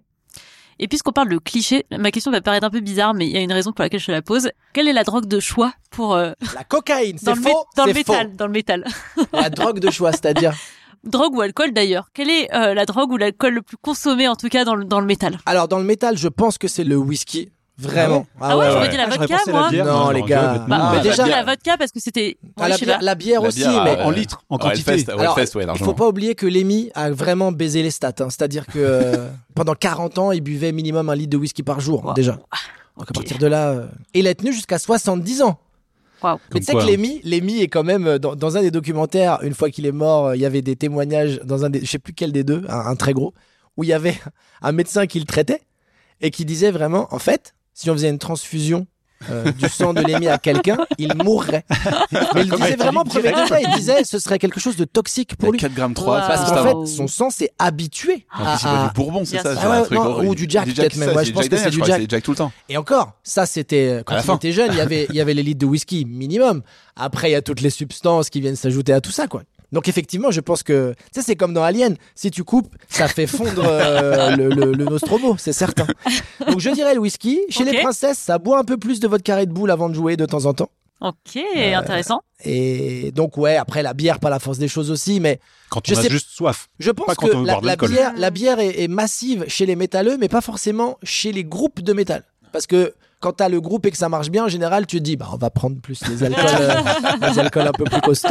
Et puisqu'on parle de cliché, ma question va paraître un peu bizarre, mais il y a une raison pour laquelle je la pose. Quelle est la drogue de choix pour euh, La cocaïne, dans, c'est faux, dans le faux. métal, dans le métal? La drogue de choix, c'est-à-dire? Drogue ou alcool d'ailleurs. Quelle est euh, la drogue ou l'alcool le plus consommé en tout cas dans le, dans le métal? Alors dans le métal, je pense que c'est le whisky. Vraiment. Ah ouais, j'aurais dit la Ah, vodka moi. bière, Non, mais les gars. bêtement. Bah, Ah, moi, la vodka parce que c'était. Ah, Ouais, la, bière, la bière aussi, mais euh, En litres, en quantité. Alors, il faut pas oublier que Lemmy a vraiment baisé les stats. hein. C'est-à-dire que euh, pendant 40 ans, il buvait minimum un litre de whisky par jour Wow. déjà. Donc à partir de là, euh, et il a tenu jusqu'à 70 ans. Waouh. Mais tu sais que hein. Lemmy, Lemmy est quand même euh, dans, dans un des documentaires, une fois qu'il est mort, euh, il y avait des témoignages dans un des, je sais plus quel des deux, un, un très gros, où il y avait un médecin qui le traitait et qui disait vraiment, en fait, si on faisait une transfusion euh, du sang de Lemmy à quelqu'un, il mourrait. Mais il disait vraiment premier degré, il disait ce serait quelque chose de toxique pour lui. 4 grammes 3, Wow. Parce Ah, qu'en fait, son sang s'est habitué à, c'est pas du Bourbon, c'est ça Ah un ouais, truc non, ou du Jack, peut-être même, ouais, je pense que c'est du Jack. c'est Jack tout le temps. Et encore, ça c'était quand la il fin. était jeune, il y avait il y avait les litres de whisky minimum. Après, il y a toutes les substances qui viennent s'ajouter à tout ça, quoi. Donc effectivement, je pense que tu sais, c'est comme dans Alien. Si tu coupes, ça fait fondre euh, le, le, le Nostromo, c'est certain. Donc je dirais le whisky. Chez les princesses, ça boit un peu plus de votre carré de boule avant de jouer de temps en temps. Ok, Euh, intéressant. Et donc ouais, après la bière, par la force des choses aussi, mais Quand Je on a sais- juste soif. je pense Pas quand que on veut la, boire de la l'alcool. bière, la bière est, est massive chez les métalleux, mais pas forcément chez les groupes de métal. Parce que quand t'as le groupe et que ça marche bien, en général, tu te dis, bah, on va prendre plus les alcools, euh, les alcools un peu plus costauds.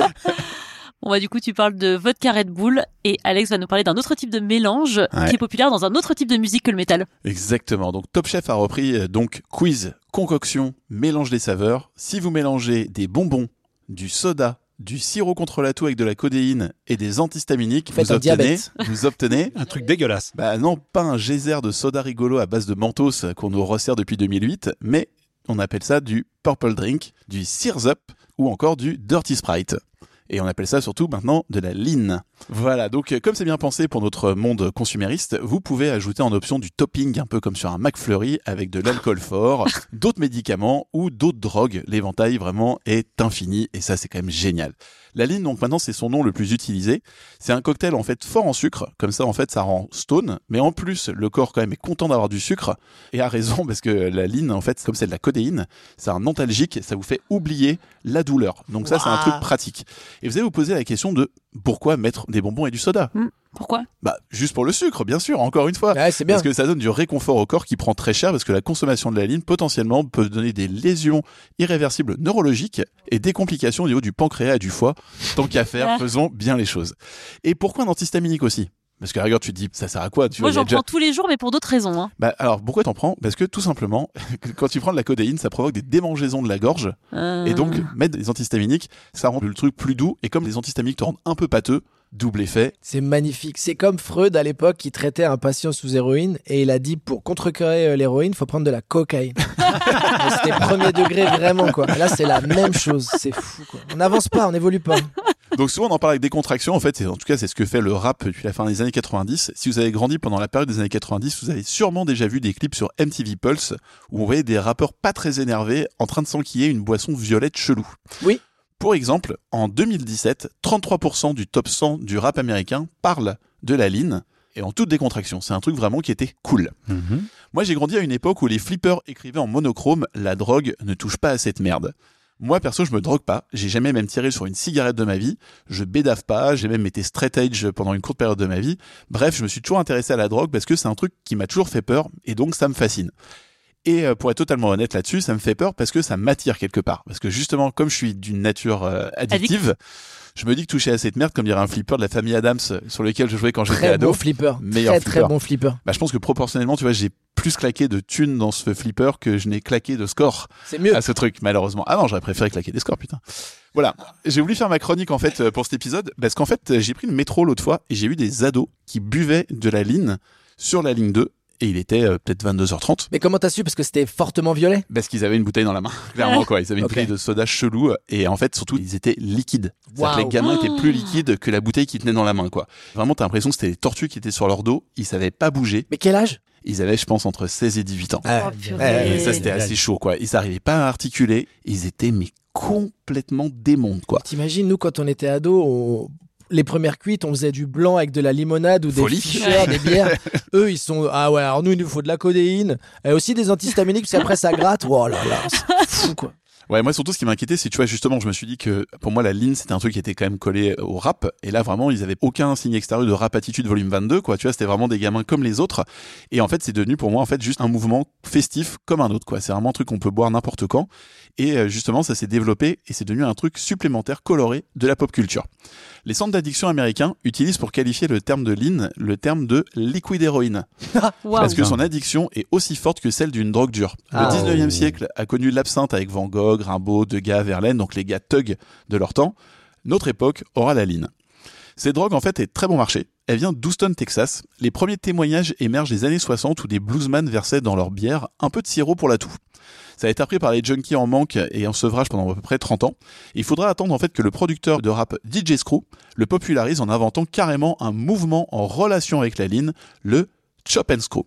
Bon bah du coup tu parles de vodka Red Bull et Alex va nous parler d'un autre type de mélange Ouais. qui est populaire dans un autre type de musique que le métal. Exactement. Donc Top Chef a repris euh, donc quiz, concoction, mélange des saveurs. Si vous mélangez des bonbons, du soda, du sirop contre la toux avec de la codéine et des antihistaminiques, Faites vous un obtenez, diabète. vous obtenez Un truc dégueulasse. bah non, pas un geyser de soda rigolo à base de mentos qu'on nous resserre depuis 2008, mais on appelle ça du purple drink, du Sears Up ou encore du Dirty Sprite. Et on appelle ça surtout maintenant de la lean. Voilà, donc euh, comme c'est bien pensé pour notre monde consumériste, vous pouvez ajouter en option du topping un peu comme sur un McFlurry avec de l'alcool fort, d'autres médicaments ou d'autres drogues. L'éventail vraiment est infini et ça c'est quand même génial. La ligne, donc maintenant, c'est son nom le plus utilisé. C'est un cocktail en fait fort en sucre, comme ça en fait ça rend stone, mais en plus le corps quand même est content d'avoir du sucre et a raison parce que la ligne en fait, comme c'est de la codéine, c'est un antalgique, ça vous fait oublier la douleur. Donc ça c'est un truc pratique. Et vous allez vous poser la question de pourquoi mettre des bonbons et du soda Pourquoi? Bah juste pour le sucre, bien sûr. Encore une fois. Ouais, c'est bien. Parce que ça donne du réconfort au corps qui prend très cher parce que la consommation de la ligne potentiellement peut donner des lésions irréversibles neurologiques et des complications au niveau du pancréas et du foie. Tant qu'à faire, Ah. faisons bien les choses. Et pourquoi un antihistaminique aussi? Parce que regarde, tu te dis, ça sert à quoi tu Moi, j'en déjà- prends tous les jours, mais pour d'autres raisons. Hein. Bah, alors, pourquoi t'en prends? Parce que tout simplement, quand tu prends de la codéine, ça provoque des démangeaisons de la gorge. Euh, Et donc, mettre des antihistaminiques, ça rend le truc plus doux. Et comme les antihistaminiques te rendent un peu pâteux, double effet. C'est magnifique. C'est comme Freud à l'époque qui traitait un patient sous héroïne et il a dit pour contrecarrer euh, l'héroïne, faut prendre de la cocaïne. C'était premier degré vraiment quoi. Là c'est la même chose. C'est fou quoi. On n'avance pas, on n'évolue pas. Donc souvent on en parle avec des contractions en fait, et en tout cas c'est ce que fait le rap depuis la fin des années 90. Si vous avez grandi pendant la période des années 90, vous avez sûrement déjà vu des clips sur MTV Pulse où on voyait des rappeurs pas très énervés en train de s'enquiller une boisson violette chelou. Oui. Pour exemple, en 2017, 33% du top 100 du rap américain parle de la ligne et en toute décontraction. C'est un truc vraiment qui était cool. Mhm. Moi, j'ai grandi à une époque où les flippers écrivaient en monochrome La drogue ne touche pas à cette merde. Moi, perso, je me drogue pas. J'ai jamais même tiré sur une cigarette de ma vie. Je bédave pas. J'ai même été straight edge pendant une courte période de ma vie. Bref, je me suis toujours intéressé à la drogue parce que c'est un truc qui m'a toujours fait peur et donc ça me fascine. Et euh, pour être totalement honnête là-dessus, ça me fait peur parce que ça m'attire quelque part. Parce que justement, comme je suis d'une nature euh, addictive, je me dis que toucher à cette merde, comme dirait un flipper de la famille Adams euh, sur lequel je jouais quand j'étais Très ado, bon flipper. Meilleur Très très flipper. bon flipper. bah, je pense que proportionnellement, tu vois, j'ai plus claqué de thunes dans ce flipper que je n'ai claqué de score C'est mieux. à ce truc, malheureusement. Ah non, j'aurais préféré claquer des scores, putain. Voilà. J'ai voulu faire ma chronique, en fait, pour cet épisode, parce qu'en fait, j'ai pris le métro l'autre fois et j'ai vu des ados qui buvaient de la ligne sur la ligne 2 et il était euh, peut-être 22h30 Mais comment t'as su? Parce que c'était fortement violet? parce qu'ils avaient une bouteille dans la main. Clairement, quoi. Ils avaient une Ok. bouteille de soda chelou et en fait, surtout, ils étaient liquides. C'est-à-dire que les gamins étaient plus Oh. liquides que la bouteille qu'ils tenaient dans la main, quoi. Vraiment, t'as l'impression que c'était des tortues qui étaient sur leur dos. Ils savaient pas bouger. Mais quel âge? Ils avaient, je pense, entre 16 et 18 ans. Ah, Oh, Et ça, c'était assez chaud, quoi. Ils n'arrivaient pas à articuler. Ils étaient, mais complètement démontes, quoi. T'imagines, nous, quand on était ados, on- les premières cuites, on faisait du blanc avec de la limonade ou des ficheurs, des bières. Eux, ils sont, ah ouais, alors nous, il nous faut de la codéine. Et aussi des antihistaminiques, parce qu'après, ça gratte. Oh là là, c'est fou, quoi. Ouais, moi, surtout, ce qui m'inquiétait, c'est, tu vois, justement, je me suis dit que, pour moi, la ligne, c'était un truc qui était quand même collé au rap. Et là, vraiment, ils avaient aucun signe extérieur de rap attitude volume 22, quoi. Tu vois, c'était vraiment des gamins comme les autres. Et en fait, c'est devenu, pour moi, en fait, juste un mouvement festif comme un autre, quoi. C'est vraiment un truc qu'on peut boire n'importe quand. Et euh, justement, ça s'est développé et c'est devenu un truc supplémentaire coloré de la pop culture. Les centres d'addiction américains utilisent pour qualifier le terme de lean le terme de liquid héroïne. Waouh. Parce que son addiction est aussi forte que celle d'une drogue dure. Ah. Le 19e Oh. siècle a connu l'absinthe avec Van Gogh, Rimbaud, Degas, Verlaine, donc les gars thug de leur temps. Notre époque aura la ligne. Cette drogue, en fait, est très bon marché. Elle vient d'Houston, Texas. Les premiers témoignages émergent des années 60 où des bluesmen versaient dans leur bière un peu de sirop pour la toux. Ça a été appris par les junkies en manque et en sevrage pendant à peu près 30 ans. Il faudra attendre en fait que le producteur de rap DJ Screw le popularise en inventant carrément un mouvement en relation avec la ligne, le chop and screw.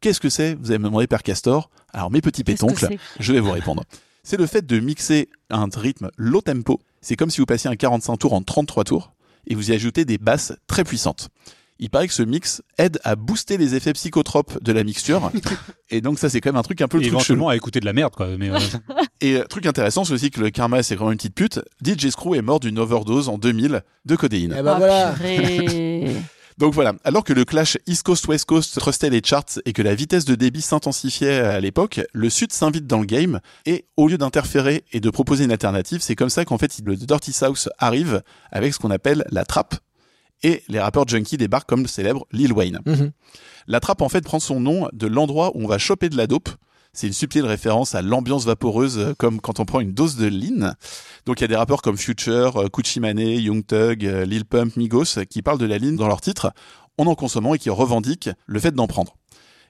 Qu'est-ce que c'est? Vous allez me demander Père Castor? Alors mes petits pétoncles, je vais vous répondre. C'est le fait de mixer un rythme low tempo. C'est comme si vous passiez un 45 tours en 33 tours et vous y ajoutez des basses très puissantes. Il paraît que ce mix aide à booster les effets psychotropes de la mixture. et donc ça c'est quand même un truc un peu le Et truc chelou. éventuellement à écouter de la merde, quoi. Mais, euh, Et euh, truc intéressant, c'est aussi que le karma c'est vraiment une petite pute. DJ Screw est mort d'une overdose en 2000 de codéine. Eh ben Ah, voilà. Donc voilà, alors que le clash East Coast West Coast trustait les charts et que la vitesse de débit s'intensifiait à l'époque, le Sud s'invite dans le game et au lieu d'interférer et de proposer une alternative, c'est comme ça qu'en fait le Dirty South arrive avec ce qu'on appelle la trappe et les rappeurs junkies débarquent comme le célèbre Lil Wayne. Mhm. La trappe en fait prend son nom de l'endroit où on va choper de la dope. C'est une subtile référence à l'ambiance vaporeuse euh, comme quand on prend une dose de lean. Donc il y a des rappeurs comme Future, euh, Gucci Mane, Young Thug, euh, Lil Pump, Migos euh, qui parlent de la lean dans leurs titres en en consommant et qui revendiquent le fait d'en prendre.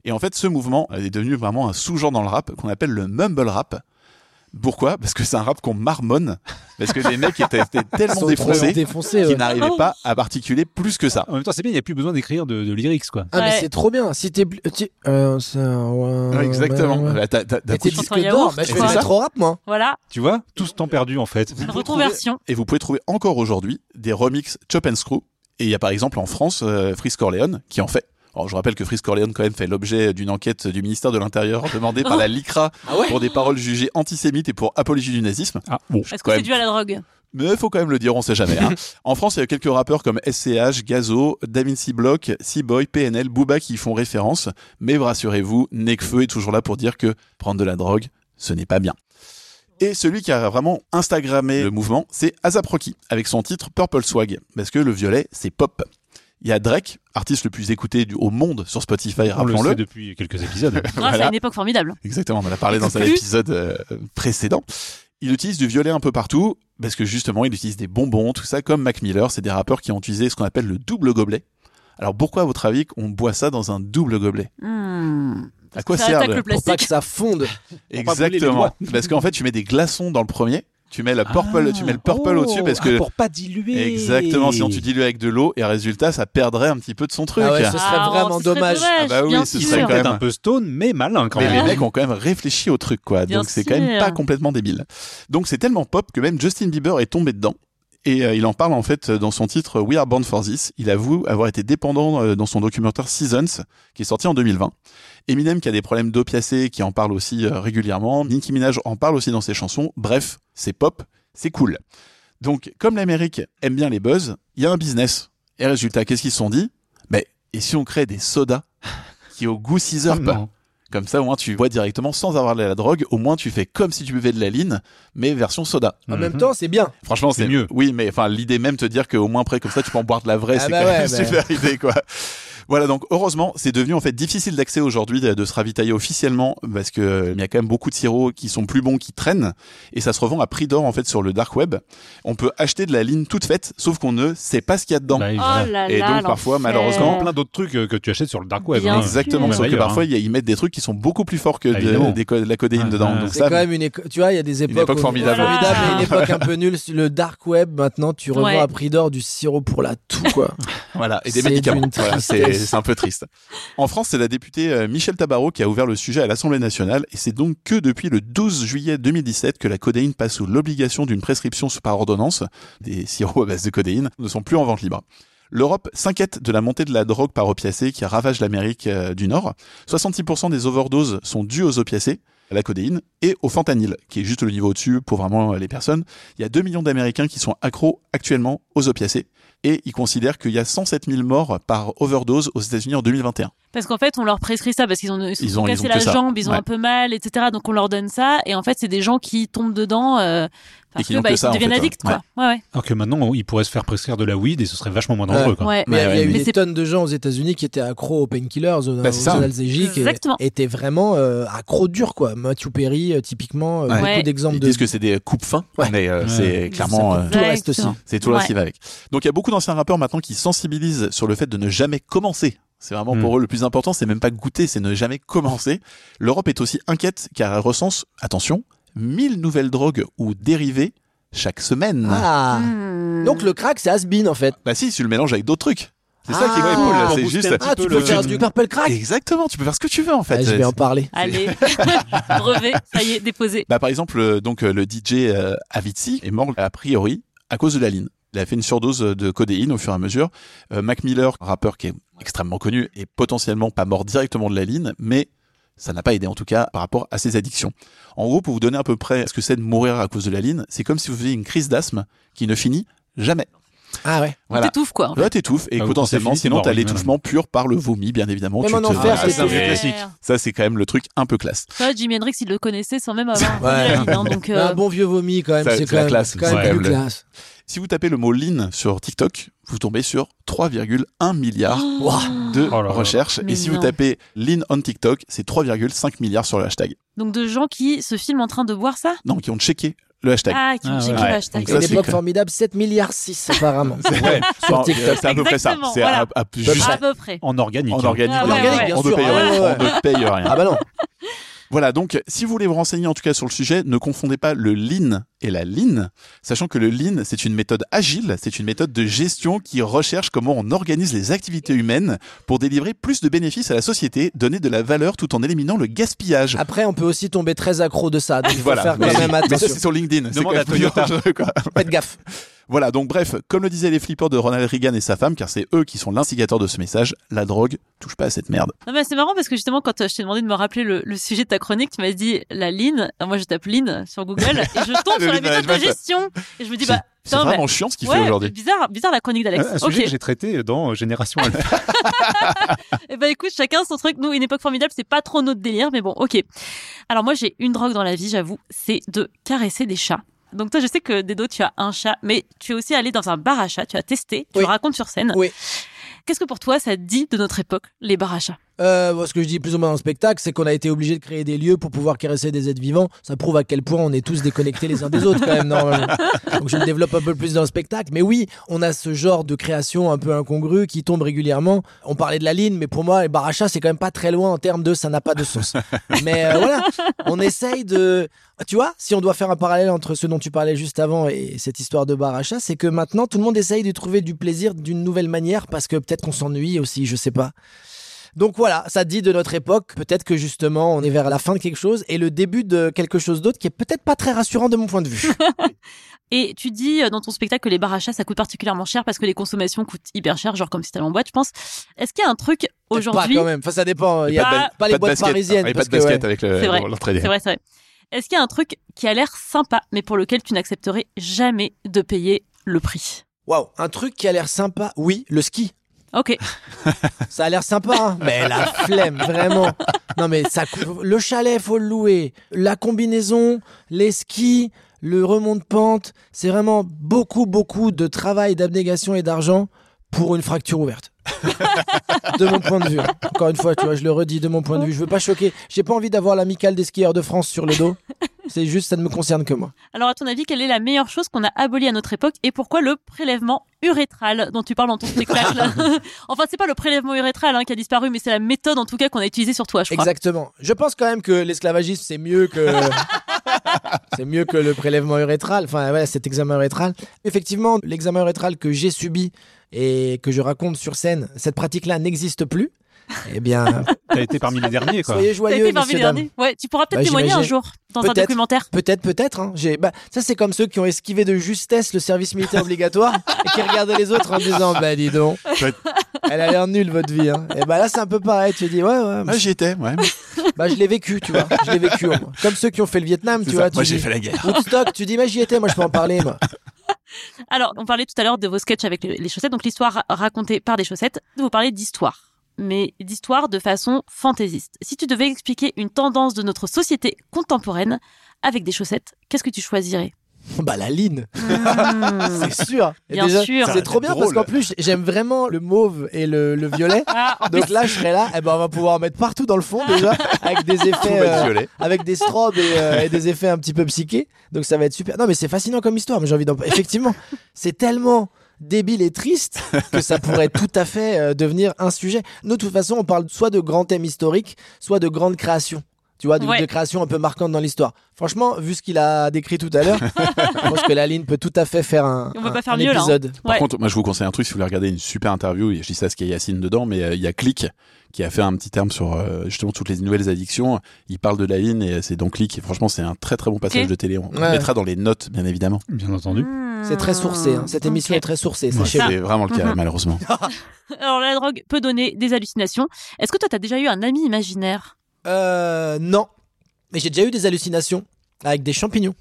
Et en fait ce mouvement est devenu vraiment un sous-genre dans le rap qu'on appelle le mumble rap Pourquoi? Parce que c'est un rap qu'on marmonne. Parce que les mecs étaient, étaient tellement défoncés défoncés, qu'ils ouais. n'arrivaient pas à articuler plus que ça. En même temps, c'est bien, il n'y a plus besoin d'écrire de, de lyrics, quoi. Ah, mais Ouais. c'est trop bien. Si t'es. euh, ça, ouais, Ouais, Exactement. ouais, ouais. Bah, t'as- Mais. Bah, je mettre au rap, moi. Voilà, Tu vois, tout ce temps perdu, en fait. la reconversion. Et vous pouvez trouver encore aujourd'hui des remixes Chop and Screw. Et il y a par exemple en France euh, Frisk Corleone qui en fait. Alors je rappelle que Frisk Corleone quand même fait l'objet d'une enquête du ministère de l'Intérieur demandée par la LICRA Ah ouais pour des paroles jugées antisémites et pour apologie du nazisme. Ah, bon. Est-ce que c'est même- dû à la drogue Mais il faut quand même le dire, on sait jamais. hein. en France, il y a quelques rappeurs comme SCH, Gazo, David C. Block, C-Boy, PNL, Booba qui y font référence. Mais rassurez-vous, Nekfeu est toujours là pour dire que prendre de la drogue, ce n'est pas bien. Et celui qui a vraiment Instagrammé le mouvement, c'est ASAP Rocky, avec son titre Purple Swag, parce que le violet, c'est pop. Il y a Drake, artiste le plus écouté du, au monde sur Spotify, On le rappelons-le. depuis quelques épisodes. Grâce Voilà. à une époque formidable. Exactement, on en a parlé dans un épisode euh, précédent. Il utilise du violet un peu partout, parce que justement, il utilise des bonbons, tout ça, comme Mac Miller, c'est des rappeurs qui ont utilisé ce qu'on appelle le double gobelet. Alors pourquoi, à votre avis, on boit ça dans un double gobelet? Hmm. À quoi Ça sert le- le Pour pas que plastique. ça fonde. Exactement. Parce qu'en fait, tu mets des glaçons dans le premier, tu mets la purple, Ah. tu mets le purple Oh, au-dessus parce ah, que pour pas diluer. exactement, sinon tu dilues avec de l'eau et résultat, ça perdrait un petit peu de son truc. Ah ouais, ce serait Ah, vraiment ce serait dommage. Ah bah oui, bien ce sûr. serait quand même- un peu stone, mais malin quand Mais même. les mecs ont quand même réfléchi au truc, quoi. Bien Donc c'est quand même pas complètement débile. Donc c'est tellement pop que même Justin Bieber est tombé dedans. Et euh, il en parle en fait dans son titre We Are Born for This. Il avoue avoir été dépendant euh, dans son documentaire Seasons, qui est sorti en 2020. Eminem qui a des problèmes d'opiacés, qui en parle aussi euh, régulièrement. Nicki Minaj en parle aussi dans ses chansons. Bref, c'est pop, c'est cool. Donc comme l'Amérique aime bien les buzz, il y a un business. Et résultat, qu'est-ce qu'ils se sont dit? Mais et si on crée des sodas qui au goût Caesar Non. comme ça, au moins, tu bois directement sans avoir de la drogue. Au moins, tu fais comme si tu buvais de la ligne, mais version soda. En Mhm. même temps, c'est bien. Franchement, C'est mieux. Oui, mais enfin, l'idée même te dire qu'au moins après, comme ça, tu peux en boire de la vraie, Ah c'est bah quand ouais, même bah. une super idée, quoi. Voilà, donc heureusement, c'est devenu en fait difficile d'accès aujourd'hui de, de se ravitailler officiellement parce que euh, il y a quand même beaucoup de sirops qui sont plus bons qui traînent et ça se revend à prix d'or en fait sur le dark web. On peut acheter de la ligne toute faite, sauf qu'on ne sait pas ce qu'il y a dedans. Bah, Oh là Et là, donc, parfois, malheureusement, plein d'autres trucs euh, que tu achètes sur le dark web. Bien hein. Exactement, sauf que parfois a- ils mettent des trucs qui sont beaucoup plus forts que de, des co- la codéine Ah, dedans. ah, Donc C'est ça, quand même une époque. Tu vois, il y a des époques. époque où- formidable. formidable et une époque un peu nulle. Le dark web, maintenant, tu revends Ouais. à prix d'or du sirop pour la toux, quoi. Voilà, et des médicaments. Voilà, c'est. C'est un peu triste. En France, c'est la députée euh, Michel Tabarot qui a ouvert le sujet à l'Assemblée nationale et c'est donc que depuis le 12 juillet 2017 que la codéine passe sous l'obligation d'une prescription par ordonnance. Des sirops à base de codéine ne sont plus en vente libre. L'Europe s'inquiète de la montée de la drogue par opiacés qui ravage l'Amérique euh, du Nord. 66% des overdoses sont dues aux opiacés, à la codéine et au fentanyl, qui est juste le niveau au-dessus pour vraiment les personnes. Il y a 2 millions d'Américains qui sont accros actuellement aux opiacés et ils considèrent qu'il y a 107 000 morts par overdose aux États-Unis en 2021. Parce qu'en fait, on leur prescrit ça parce qu'ils ont, ils Ils ont- ils cassé ont la ça. jambe, ils ont Ouais. un peu mal, etc. Donc on leur donne ça. Et en fait, c'est des gens qui tombent dedans euh, parce que, bah, que ils en deviennent fait, addicts, ouais. quoi. Ouais, ouais. Alors que maintenant, ils pourraient se faire prescrire de la weed et ce serait vachement moins dangereux. Quoi. ouais. Mais il y a- il y a eu des tonnes de gens aux États-Unis qui étaient accros aux painkillers, aux, Bah, aux analgésiques, et étaient vraiment euh, accros durs, quoi. Matthew Perry, euh, typiquement, euh, Ouais. beaucoup Ouais. d'exemples Ils de. disent que c'est des coupes fins, mais euh, c'est clairement... Tout le reste aussi. C'est tout le reste qui va avec. Donc il y a beaucoup d'anciens rappeurs maintenant qui sensibilisent sur le fait de ne jamais commencer. C'est vraiment pour eux le plus important, c'est même pas goûter, c'est ne jamais commencer. L'Europe est aussi inquiète car elle recense, attention, 1000 nouvelles drogues ou dérivés chaque semaine. Ah. Hmm. Donc le crack, c'est has-been en fait. Bah si, tu le mélanges avec d'autres trucs. C'est ça qui est Ah. cool, là, Pour c'est booster juste... Ah, tu le- peux faire du purple crack. Exactement, tu peux faire ce que tu veux en fait. Ah, je vais en parler. Allez, brevet, ça y est, déposé. Bah, par exemple, euh, donc euh, le DJ euh, Avicii est mort a priori à cause de la ligne. Il a fait une surdose de codéine au fur et à mesure. Euh, Mac Miller, rappeur qui est extrêmement connu, est potentiellement pas mort directement de la ligne, mais ça n'a pas aidé en tout cas par rapport à ses addictions. En gros, pour vous donner à peu près ce que c'est de mourir à cause de la ligne, c'est comme si vous faisiez une crise d'asthme qui ne finit jamais. Ah ouais. Voilà. T'étouffes, quoi. Là, t'étouffes et Ah, potentiellement, fini, sinon t'as l'étouffement pur par le vomi, bien évidemment. Même Tu en te- enfer, Ah, c'est ça, un c'est- peu classique. Ça, c'est quand même le truc un peu classe. Ça, Jimi Hendrix, il le connaissait sans même avoir Ouais. la ligne, hein, donc, Mais euh, Un bon vieux vomi quand même, c'est quand même, classe, quand c'est même plus classe. Si vous tapez le mot lean sur TikTok, vous tombez sur 3,1 milliards de Oh là là. recherches. Mais Et si non. vous tapez lean on TikTok, c'est 3,5 milliards sur le hashtag. donc de gens qui se filment en train de boire ça Non, qui ont checké le hashtag. Ah, qui ont Ah, checké ouais. le hashtag. C'est ça, une c'est époque que- formidable, 7 milliards 6 apparemment. Ouais, Sur Bon, TikTok. C'est à peu près ça. C'est voilà. à, à- juste À peu près. En organique. en organique. Ah, ouais, bien on ne sûr. paye Ah, ouais. On ne paye rien. Ah bah non. Voilà, donc si vous voulez vous renseigner en tout cas sur le sujet, ne confondez pas le lean et la lean, sachant que le lean, c'est une méthode agile, c'est une méthode de gestion qui recherche comment on organise les activités humaines pour délivrer plus de bénéfices à la société, donner de la valeur tout en éliminant le gaspillage. Après, on peut aussi tomber très accro de ça. Donc il faut Voilà, faire quand mais, même mais ça attention. c'est sur LinkedIn. C'est Demande quand à Toyota. Faites gaffe. Voilà, donc bref, comme le disaient les flippers de Ronald Reagan et sa femme, car c'est eux qui sont l'instigateur de ce message, la drogue touche pas à cette merde. Non, mais c'est marrant parce que justement, quand euh, je t'ai demandé de me rappeler le, le sujet de ta chronique, tu m'as dit la lean. Alors, moi, je tape lean sur Google et je tombe sur la méthode de gestion. Et je me dis, C'est- bah, C'est vraiment bah, chiant ce qu'il ouais, fait aujourd'hui. bizarre, bizarre la chronique d'Alex. Un, un sujet que j'ai traité dans Génération Alpha. Eh ben écoute, chacun son truc. Nous, une époque formidable, c'est pas trop notre délire, mais bon, ok. Alors moi, j'ai une drogue dans la vie, j'avoue, c'est de caresser des chats. Donc toi, je sais que Dedo, tu as un chat, mais tu es aussi allé dans un bar à chat, tu as testé, tu Oui. le racontes sur scène. Oui. Qu'est-ce que pour toi, ça dit de notre époque, les bars à chats? Euh, ce que je dis plus ou moins dans le spectacle, c'est qu'on a été obligé de créer des lieux pour pouvoir caresser des êtres vivants. Ça prouve à quel point on est tous déconnectés les uns des autres quand même. Donc je le développe un peu plus dans le spectacle. Mais oui, on a ce genre de création un peu incongrue qui tombe régulièrement. On parlait de la ligne, mais pour moi, les barachas, c'est quand même pas très loin en termes de ça n'a pas de sens. mais euh, voilà, on essaye de... Tu vois, si on doit faire un parallèle entre ce dont tu parlais juste avant et cette histoire de baracha, c'est que maintenant tout le monde essaye de trouver du plaisir d'une nouvelle manière parce que peut-être qu'on s'ennuie aussi, je sais pas. Donc voilà, ça dit de notre époque. Peut-être que justement, on est vers la fin de quelque chose et le début de quelque chose d'autre qui est peut-être pas très rassurant de mon point de vue. Et tu dis euh, dans ton spectacle que les bars à chats, ça coûte particulièrement cher parce que les consommations coûtent hyper cher, genre comme si t'allais en boîte, je pense. Est-ce qu'il y a un truc aujourd'hui Pas quand même. Enfin, ça dépend. Il y a Pas- pas, Pas les de boîtes basket, parisiennes. pas parce de que, basket ouais. avec le- C'est vrai. C'est vrai, c'est vrai. Est-ce qu'il y a un truc qui a l'air sympa, mais pour lequel tu n'accepterais jamais de payer le prix? Waouh, un truc qui a l'air sympa. Oui, le ski. Ok. Ça a l'air sympa, hein Mais la flemme, vraiment. Non, mais ça, le chalet, faut le louer. La combinaison, les skis, le remont de pente, c'est vraiment beaucoup, beaucoup de travail, d'abnégation et d'argent pour une fracture ouverte. de mon point de vue. Encore une fois, tu vois, je le redis de mon point de vue. Je veux pas choquer. J'ai pas envie d'avoir l'amicale des skieurs de France sur le dos. C'est juste, ça ne me concerne que moi. Alors, à ton avis, quelle est la meilleure chose qu'on a abolie à notre époque et pourquoi le prélèvement urétral dont tu parles dans ton spectacle Enfin, c'est pas le prélèvement urétral hein, qui a disparu, mais c'est la méthode en tout cas qu'on a utilisée sur toi, je crois. Exactement. Je pense quand même que l'esclavagisme c'est mieux que c'est mieux que le prélèvement urétral. Enfin ouais, cet examen urétral. Effectivement, l'examen urétral que j'ai subi et que je raconte sur scène, cette pratique-là n'existe plus. Eh bien, T'as été parmi les derniers, quoi. soyez joyeux, été parmi les derniers. Ouais, tu pourras peut-être Bah, témoigner un jour dans un documentaire. Peut-être, peut-être. Hein. J'ai, bah, ça c'est comme ceux qui ont esquivé de justesse le service militaire obligatoire et qui regardaient les autres en disant, bah dis donc, elle a l'air nulle votre vie. Hein. Et bah là c'est un peu pareil. Tu dis, ouais, ouais. Ah, j'y étais, ouais. Bah je l'ai vécu, tu vois. Je l'ai vécu. Comme ceux qui ont fait le Vietnam, tu ça. vois. Moi, j'ai fait la guerre. Woodstock, tu dis, mais j'y étais, moi je peux en parler, moi. Alors, on parlait tout à l'heure de vos sketchs avec le- les chaussettes, donc l'histoire ra- racontée par des chaussettes. Vous parlez d'histoire, mais d'histoire de façon fantaisiste. Si tu devais expliquer une tendance de notre société contemporaine avec des chaussettes, qu'est-ce que tu choisirais? Bah la ligne, Hmm. c'est sûr. Bien sûr. C'est trop bien parce qu'en plus j'aime vraiment le mauve et le, le violet. Ah, Donc là je serais là, et ben on va pouvoir en mettre partout dans le fond déjà avec des effets, euh, avec des strobes et, euh, et des effets un petit peu psychés. Donc ça va être super. Non mais c'est fascinant comme histoire. Mais j'ai envie d'en. Effectivement, c'est tellement débile et triste que ça pourrait tout à fait euh, devenir un sujet. Nous de toute façon on parle soit de grands thèmes historiques, soit de grandes créations. Tu vois, de, Ouais. de créations un peu marquantes dans l'histoire. Franchement, vu ce qu'il a décrit tout à l'heure, je pense que la ligne peut tout à fait faire un, On peut un- pas faire un mieux, là, hein. épisode. Par Ouais. contre, moi, je vous conseille un truc si vous voulez regarder une super interview. Je dis ça parce qu'il y a Yacine dedans, mais euh, il y a Click qui a fait un petit terme sur euh, justement toutes les nouvelles addictions. Il parle de la ligne et c'est dans Click. Et franchement, c'est un très très bon passage de télé. On Ouais. mettra dans les notes, bien évidemment. Bien entendu. Hmm. C'est très sourcé. hein. Cette émission est très sourcée. C'est vraiment le cas, Mhm. malheureusement. Alors, la drogue peut donner des hallucinations. Est-ce que toi, t'as déjà eu un ami imaginaire? Euh, non. Mais j'ai déjà eu des hallucinations avec des champignons.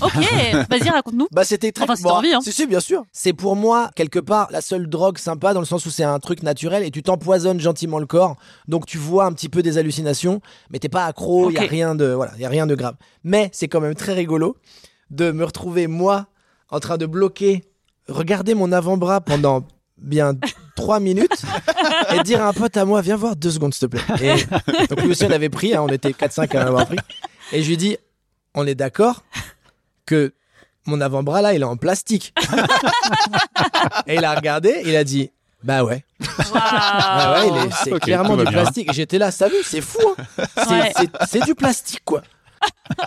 Ok, vas-y, raconte-nous. Bah c'était très Enfin, si t'as envie, hein. Si si bien sûr. C'est pour moi quelque part la seule drogue sympa dans le sens où c'est un truc naturel et tu t'empoisonnes gentiment le corps. Donc tu vois un petit peu des hallucinations, mais t'es pas accro, il y a rien de voilà, y a rien de grave. Mais c'est quand même très rigolo de me retrouver moi en train de bloquer regarder mon avant-bras pendant bien trois minutes et dire à un pote à moi viens voir deux secondes s'il te plaît. Et donc lui aussi on avait pris, hein, on était 4-5 à en avoir pris. Et je lui dis on est d'accord que mon avant-bras là, il est en plastique. et il a regardé, il a dit Bah ouais. Waouh. Ah ouais, il est- c'est Ok, clairement tout va du bien. plastique. J'étais là, ça vu, c'est fou. hein. C'est- Ouais. c'est- C'est du plastique, quoi.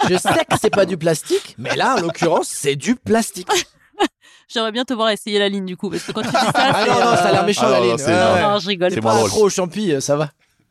Je sais que c'est pas du plastique, mais là, en l'occurrence, c'est du plastique. J'aimerais bien te voir essayer la ligne du coup, parce que quand tu dis ça, Ah c'est, non, non, ça a l'air euh, méchant, Ah la non, ligne. c'est- Ouais, Non, ouais. non, je rigole. C'est pas trop au champi, euh, ça va.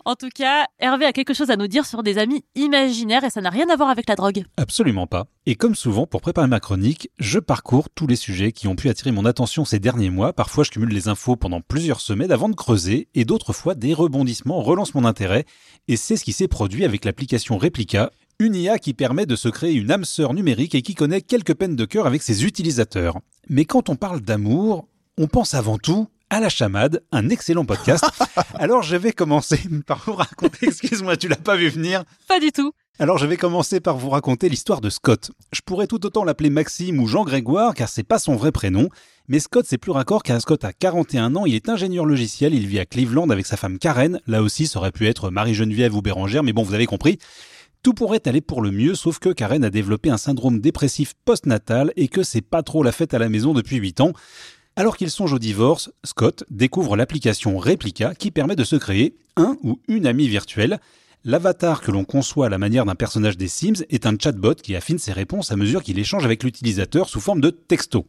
En tout cas, Hervé a quelque chose à nous dire sur des amis imaginaires et ça n'a rien à voir avec la drogue. Absolument pas. Et comme souvent, pour préparer ma chronique, je parcours tous les sujets qui ont pu attirer mon attention ces derniers mois. Parfois, je cumule les infos pendant plusieurs semaines avant de creuser, et d'autres fois, des rebondissements relancent mon intérêt. Et c'est ce qui s'est produit avec l'application Replica, une IA qui permet de se créer une âme sœur numérique et qui connaît quelques peines de cœur avec ses utilisateurs. Mais quand on parle d'amour, on pense avant tout à la chamade, un excellent podcast. Alors je vais commencer par vous raconter, excuse-moi, tu l'as pas vu venir, Pas du tout. alors je vais commencer par vous raconter l'histoire de Scott. Je pourrais tout autant l'appeler Maxime ou Jean Grégoire car c'est pas son vrai prénom, mais Scott c'est plus raccord car Scott a 41 ans, il est ingénieur logiciel, il vit à Cleveland avec sa femme Karen, là aussi ça aurait pu être Marie-Geneviève ou Bérangère, mais bon vous avez compris. Tout pourrait aller pour le mieux, sauf que Karen a développé un syndrome dépressif postnatal et que c'est pas trop la fête à la maison depuis 8 ans. Alors qu'il songe au divorce, Scott découvre l'application Replica qui permet de se créer un ou une amie virtuelle. L'avatar que l'on conçoit à la manière d'un personnage des Sims est un chatbot qui affine ses réponses à mesure qu'il échange avec l'utilisateur sous forme de texto.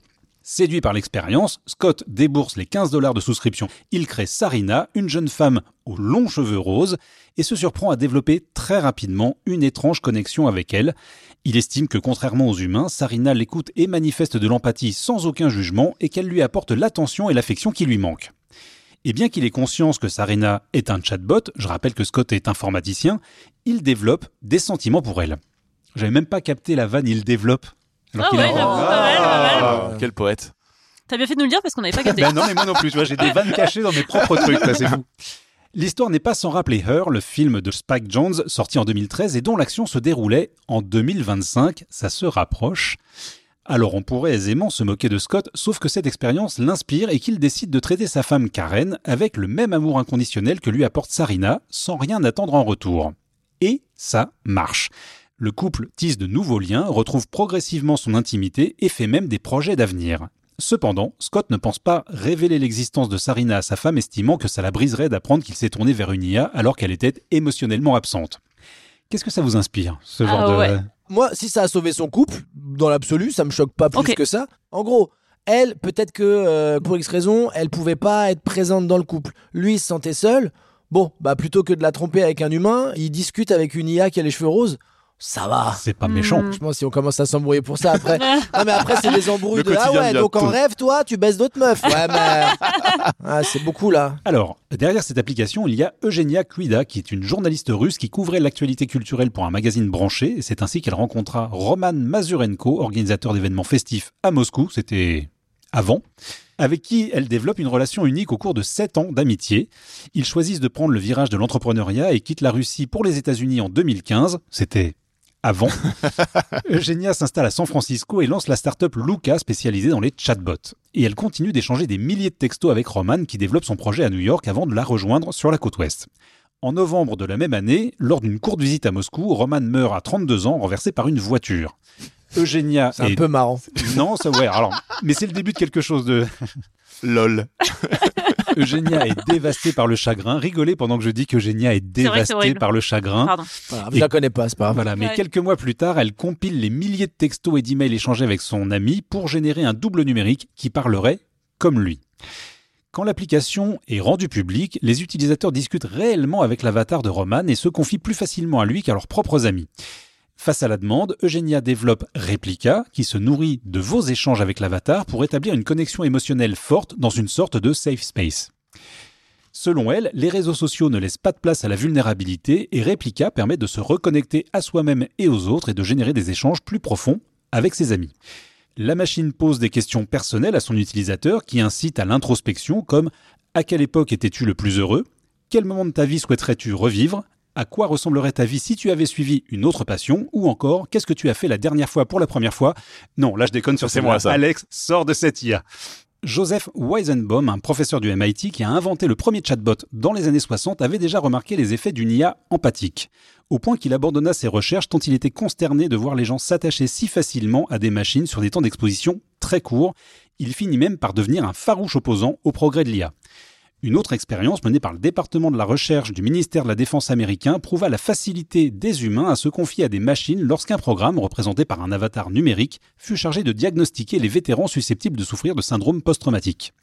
Séduit par l'expérience, Scott débourse les 15 dollars de souscription. Il crée Sarina, une jeune femme aux longs cheveux roses, et se surprend à développer très rapidement une étrange connexion avec elle. Il estime que contrairement aux humains, Sarina l'écoute et manifeste de l'empathie sans aucun jugement et qu'elle lui apporte l'attention et l'affection qui lui manquent. Et bien qu'il ait conscience que Sarina est un chatbot, je rappelle que Scott est informaticien, il développe des sentiments pour elle. J'avais même pas capté la vanne, il développe. Ah ouais, j'avoue, pas mal, pas mal. Ah, Quel poète. T'as bien fait de nous le dire parce qu'on n'avait pas capté. Ben non, mais moi non plus, tu vois, j'ai des vannes cachées dans mes propres trucs, là, c'est fou. L'histoire n'est pas sans rappeler Her, le film de Spike Jones sorti en 2013 et dont l'action se déroulait en 2025. Ça se rapproche. Alors on pourrait aisément se moquer de Scott, sauf que cette expérience l'inspire et qu'il décide de traiter sa femme Karen avec le même amour inconditionnel que lui apporte Sarina, sans rien attendre en retour. Et ça marche. Le couple tisse de nouveaux liens, retrouve progressivement son intimité et fait même des projets d'avenir. Cependant, Scott ne pense pas révéler l'existence de Sarina à sa femme, estimant que ça la briserait d'apprendre qu'il s'est tourné vers une IA alors qu'elle était émotionnellement absente. Qu'est-ce que ça vous inspire, ce Ah genre de... ouais. Moi, si ça a sauvé son couple, dans l'absolu, ça me choque pas plus que ça. En gros, elle, peut-être que euh, pour X raison, elle pouvait pas être présente dans le couple. Lui, il se sentait seul. Bon, bah plutôt que de la tromper avec un humain, il discute avec une IA qui a les cheveux roses. Ça va. C'est pas méchant. Je pense si on commence à s'embrouiller pour ça après. non mais après c'est des embrouilles Le de ah ouais donc en rêve toi tu baisses d'autres meufs. Ouais mais ah, c'est beaucoup là. Alors, derrière cette application, il y a Eugenia Kuida, qui est une journaliste russe qui couvrait l'actualité culturelle pour un magazine branché. Et C'est ainsi qu'elle rencontra Roman Mazurenko, organisateur d'événements festifs à Moscou. C'était avant. Avec qui elle développe une relation unique au cours de sept ans d'amitié. Ils choisissent de prendre le virage de l'entrepreneuriat et quittent la Russie pour les États-Unis en 2015. C'était avant. Eugenia s'installe à San Francisco et lance la start-up Luca spécialisée dans les chatbots. Et elle continue d'échanger des milliers de textos avec Roman qui développe son projet à New York avant de la rejoindre sur la côte ouest. En novembre de la même année, lors d'une courte visite à Moscou, Roman meurt à 32 ans renversé par une voiture. Eugenia C'est un est... peu marrant. Non, ça ouais, alors... Mais c'est le début de quelque chose de... Lol. Eugenia est dévastée par le chagrin. Rigolez pendant que je dis qu'Eugenia est dévastée par le chagrin. Pardon. Voilà, je la connais pas c'est pas grave. Voilà, mais Ouais. quelques mois plus tard, elle compile les milliers de textos et d'emails échangés avec son ami pour générer un double numérique qui parlerait comme lui. Quand l'application est rendue publique, les utilisateurs discutent réellement avec l'avatar de Roman et se confient plus facilement à lui qu'à leurs propres amis. Face à la demande, Eugenia développe Replica, qui se nourrit de vos échanges avec l'avatar pour établir une connexion émotionnelle forte dans une sorte de safe space. Selon elle, les réseaux sociaux ne laissent pas de place à la vulnérabilité et Replica permet de se reconnecter à soi-même et aux autres et de générer des échanges plus profonds avec ses amis. La machine pose des questions personnelles à son utilisateur qui incitent à l'introspection comme à quelle époque étais-tu le plus heureux? Quel moment de ta vie souhaiterais-tu revivre? À quoi ressemblerait ta vie si tu avais suivi une autre passion Ou encore, qu'est-ce que tu as fait la dernière fois pour la première fois? Non, là je déconne sur moi, ça. Alex, sors de cette IA. Joseph Weizenbaum, un professeur du MIT qui a inventé le premier chatbot dans les années 60, avait déjà remarqué les effets d'une IA empathique, au point qu'il abandonna ses recherches tant il était consterné de voir les gens s'attacher si facilement à des machines sur des temps d'exposition très courts. Il finit même par devenir un farouche opposant au progrès de l'IA. Une autre expérience menée par le département de la recherche du ministère de la Défense américain prouva la facilité des humains à se confier à des machines lorsqu'un programme, représenté par un avatar numérique, fut chargé de diagnostiquer les vétérans susceptibles de souffrir de syndrome post-traumatique.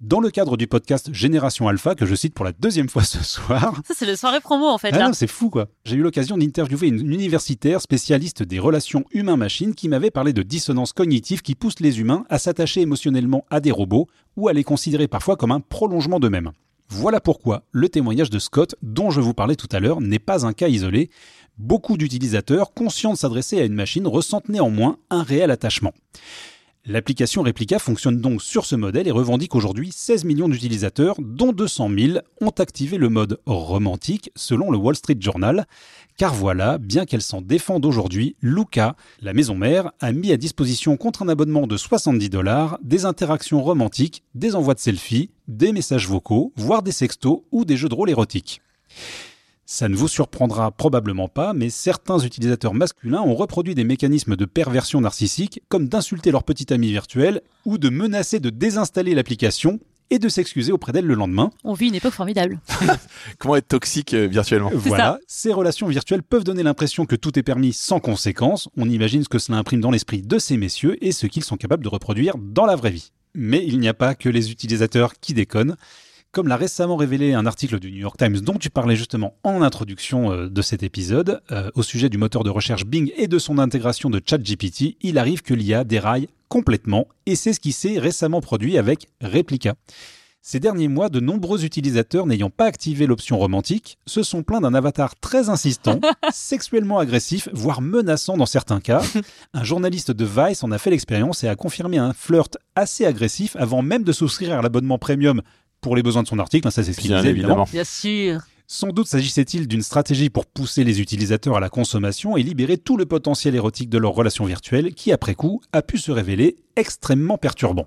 Dans le cadre du podcast Génération Alpha, que je cite pour la deuxième fois ce soir, Ça, c'est le soirée promo, en fait, ah là. non, c'est fou quoi. J'ai eu l'occasion d'interviewer une universitaire spécialiste des relations humain-machine qui m'avait parlé de dissonance cognitive qui pousse les humains à s'attacher émotionnellement à des robots ou à les considérer parfois comme un prolongement d'eux-mêmes. Voilà pourquoi le témoignage de Scott, dont je vous parlais tout à l'heure, n'est pas un cas isolé. Beaucoup d'utilisateurs, conscients de s'adresser à une machine, ressentent néanmoins un réel attachement. L'application Replica fonctionne donc sur ce modèle et revendique aujourd'hui 16 millions d'utilisateurs, dont 200 000 ont activé le mode romantique, selon le Wall Street Journal. Car voilà, bien qu'elle s'en défende aujourd'hui, Luca, la maison mère, a mis à disposition contre un abonnement de 70 dollars des interactions romantiques, des envois de selfies, des messages vocaux, voire des sextos ou des jeux de rôle érotiques. Ça ne vous surprendra probablement pas, mais certains utilisateurs masculins ont reproduit des mécanismes de perversion narcissique, comme d'insulter leur petit ami virtuel ou de menacer de désinstaller l'application et de s'excuser auprès d'elle le lendemain. On vit une époque formidable. Comment être toxique euh, virtuellement? Voilà, ces relations virtuelles peuvent donner l'impression que tout est permis sans conséquence. On imagine ce que cela imprime dans l'esprit de ces messieurs et ce qu'ils sont capables de reproduire dans la vraie vie. Mais il n'y a pas que les utilisateurs qui déconnent. Comme l'a récemment révélé un article du New York Times dont tu parlais justement en introduction euh, de cet épisode, euh, au sujet du moteur de recherche Bing et de son intégration de ChatGPT, il arrive que l'IA déraille complètement, et c'est ce qui s'est récemment produit avec Replica. Ces derniers mois, de nombreux utilisateurs n'ayant pas activé l'option romantique se sont plaints d'un avatar très insistant, sexuellement agressif, voire menaçant dans certains cas. Un journaliste de Vice en a fait l'expérience et a confirmé un flirt assez agressif avant même de souscrire à l'abonnement premium pour les besoins de son article. Ça, c'est ce qu'il Bien disait évidemment. évidemment. Bien sûr. Sans doute s'agissait-il d'une stratégie pour pousser les utilisateurs à la consommation et libérer tout le potentiel érotique de leur relation virtuelle qui, après coup, a pu se révéler extrêmement perturbant.